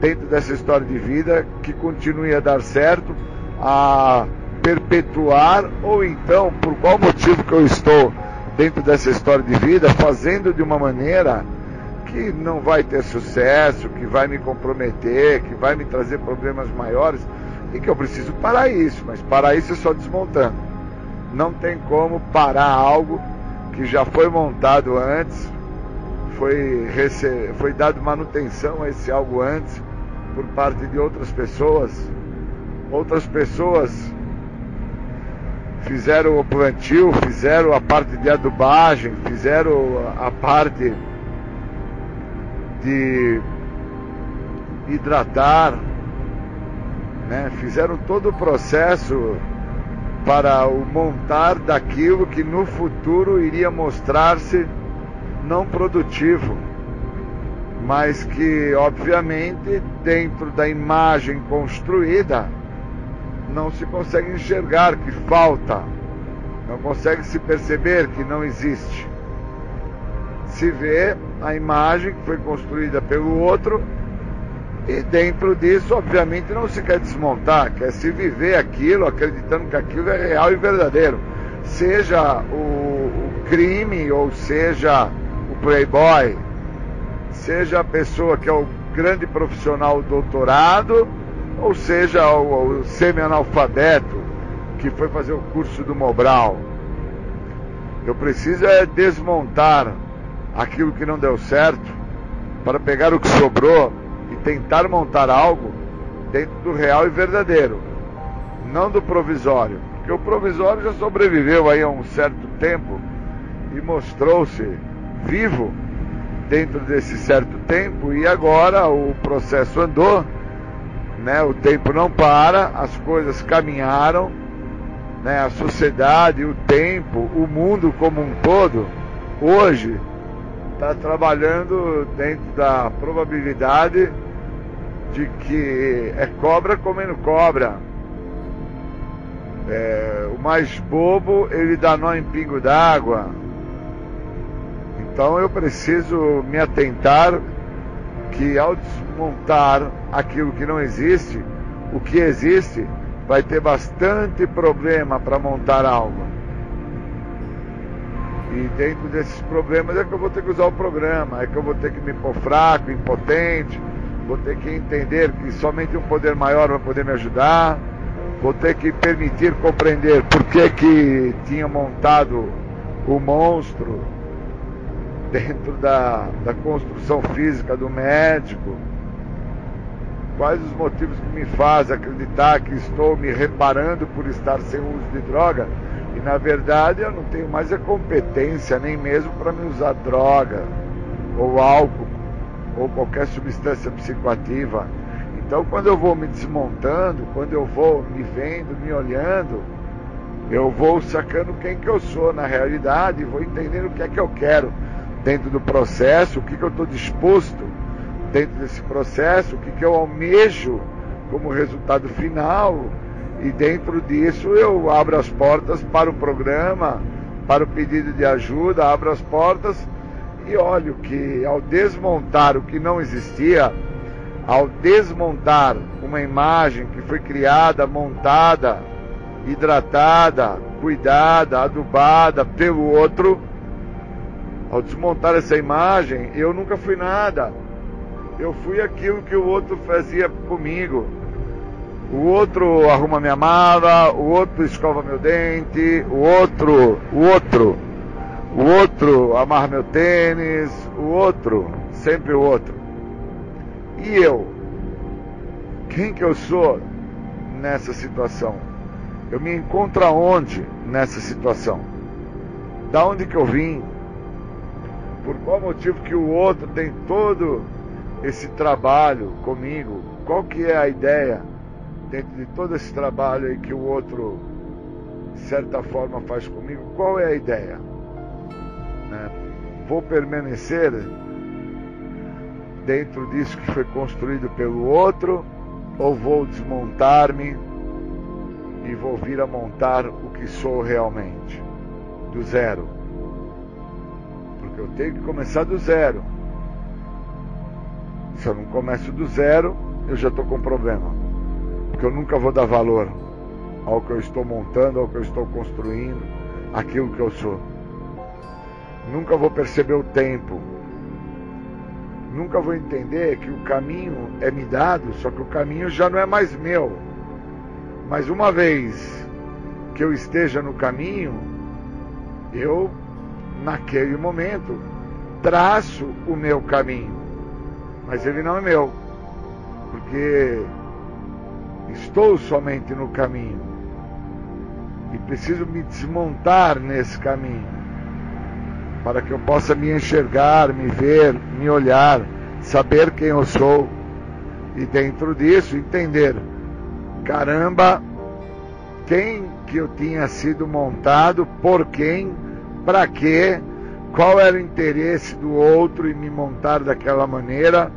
H: dentro dessa história de vida que continue a dar certo, a perpetuar ou então por qual motivo que eu estou dentro dessa história de vida, fazendo de uma maneira que não vai ter sucesso, que vai me comprometer, que vai me trazer problemas maiores e que eu preciso parar isso, mas parar isso é só desmontando. Não tem como parar algo que já foi montado antes, foi, foi dado manutenção a esse algo antes por parte de outras pessoas. Outras pessoas fizeram o plantio, fizeram a parte de adubagem, fizeram a parte de hidratar, né? fizeram todo o processo para o montar daquilo que no futuro iria mostrar-se não produtivo, mas que, obviamente, dentro da imagem construída, não se consegue enxergar que falta, não consegue se perceber que não existe. Se vê a imagem que foi construída pelo outro e dentro disso, obviamente, não se quer desmontar, quer se viver aquilo, acreditando que aquilo é real e verdadeiro. Seja o, crime ou seja o playboy, seja a pessoa que é o grande profissional doutorado, ou seja o, o semi-analfabeto que foi fazer o curso do Mobral. Eu preciso é desmontar aquilo que não deu certo para pegar o que sobrou e tentar montar algo dentro do real e verdadeiro, não do provisório, porque o provisório já sobreviveu aí há um certo tempo e mostrou-se vivo dentro desse certo tempo e agora o processo andou, né? O tempo não para, as coisas caminharam, né? A sociedade, o tempo, o mundo como um todo, hoje está trabalhando dentro da probabilidade de que é cobra comendo cobra. É, o mais bobo ele dá nó em pingo d'água. Então eu preciso me atentar que ao desmontar aquilo que não existe, o que existe vai ter bastante problema para montar algo. E dentro desses problemas é que eu vou ter que usar o programa, é que eu vou ter que me pôr fraco, impotente, vou ter que entender que somente um poder maior vai poder me ajudar, vou ter que permitir compreender por que, que tinha montado o monstro dentro da, da construção física do médico, quais os motivos que me fazem acreditar que estou me reparando por estar sem uso de droga? E na verdade eu não tenho mais a competência nem mesmo para me usar droga ou álcool ou qualquer substância psicoativa. Então quando eu vou me desmontando, quando eu vou me vendo, me olhando, eu vou sacando quem que eu sou na realidade, vou entendendo o que é que eu quero dentro do processo, o que, que eu estou disposto dentro desse processo, o que, que eu almejo como resultado final, e dentro disso eu abro as portas para o programa, para o pedido de ajuda, abro as portas e olho que ao desmontar o que não existia, ao desmontar uma imagem que foi criada, montada, hidratada, cuidada, adubada pelo outro, ao desmontar essa imagem, eu nunca fui nada. Eu fui aquilo que o outro fazia comigo o outro arruma minha mala, o outro escova meu dente, o outro, o outro, o outro amarra meu tênis, o outro, sempre o outro. E eu? Quem que eu sou nessa situação? Eu me encontro aonde nessa situação? Da onde que eu vim? Por qual motivo que o outro tem todo esse trabalho comigo? Qual que é a ideia? dentro de todo esse trabalho aí que o outro, de certa forma, faz comigo, qual é a ideia? Né? Vou permanecer dentro disso que foi construído pelo outro, ou vou desmontar-me e vou vir a montar o que sou realmente, do zero? Eu tenho que começar do zero. Se eu não começo do zero, eu já estou com problema porque eu nunca vou dar valor ao que eu estou montando, ao que eu estou construindo, aquilo que eu sou. Nunca vou perceber o tempo. Nunca vou entender que o caminho é me dado, só que o caminho já não é mais meu. Mas uma vez que eu esteja no caminho, eu, naquele momento, traço o meu caminho. Mas ele não é meu, porque estou somente no caminho e preciso me desmontar nesse caminho para que eu possa me enxergar, me ver, me olhar, saber quem eu sou e dentro disso entender, caramba, quem que eu tinha sido montado, por quem, para quê, qual era o interesse do outro em me montar daquela maneira,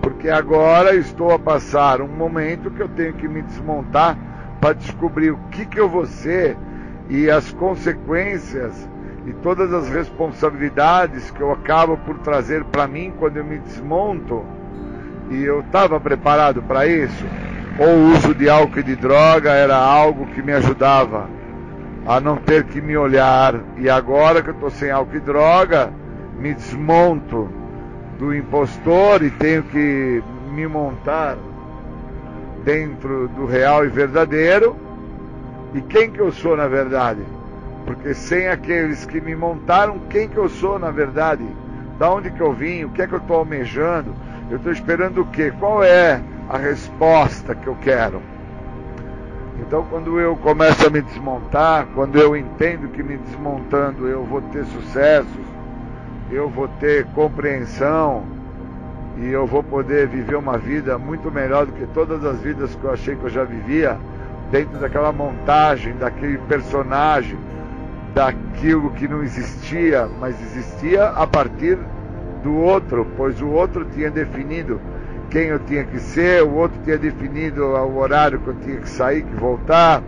H: porque agora estou a passar um momento que eu tenho que me desmontar para descobrir o que, que eu vou ser e as consequências e todas as responsabilidades que eu acabo por trazer para mim quando eu me desmonto. E eu estava preparado para isso. Ou o uso de álcool e de droga era algo que me ajudava a não ter que me olhar. E agora que eu estou sem álcool e droga, me desmonto do impostor e tenho que me montar dentro do real e verdadeiro. E quem que eu sou na verdade? Porque sem aqueles que me montaram, quem que eu sou na verdade? Da onde que eu vim? O que é que eu estou almejando? Eu estou esperando o quê? Qual é a resposta que eu quero? Então, quando eu começo a me desmontar, quando eu entendo que me desmontando eu vou ter sucessos, eu vou ter compreensão e eu vou poder viver uma vida muito melhor do que todas as vidas que eu achei que eu já vivia, dentro daquela montagem, daquele personagem, daquilo que não existia, mas existia a partir do outro, pois o outro tinha definido quem eu tinha que ser, o outro tinha definido o horário que eu tinha que sair, que voltar,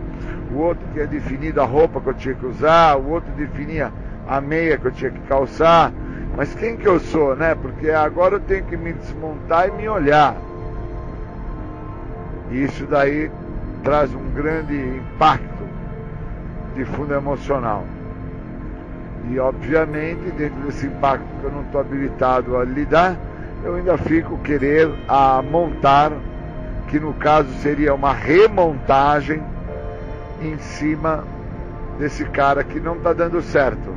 H: o outro tinha definido a roupa que eu tinha que usar, o outro definia a meia que eu tinha que calçar. Mas quem que eu sou, né? Porque agora eu tenho que me desmontar e me olhar. E isso daí traz um grande impacto de fundo emocional. E obviamente, dentro desse impacto que eu não estou habilitado a lidar, eu ainda fico querer a montar, que no caso seria uma remontagem em cima desse cara que não está dando certo.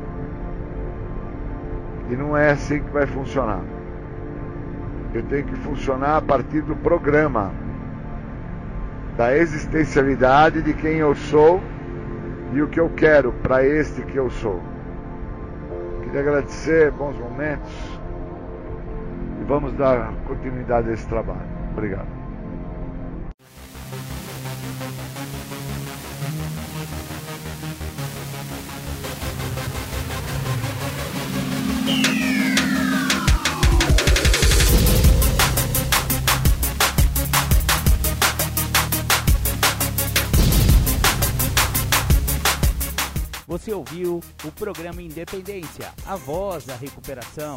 H: E não é assim que vai funcionar. Eu tenho que funcionar a partir do programa, da existencialidade de quem eu sou e o que eu quero para este que eu sou. Queria agradecer, bons momentos vamos dar continuidade a esse trabalho. Obrigado.
B: Você ouviu o programa Independência, a voz da recuperação,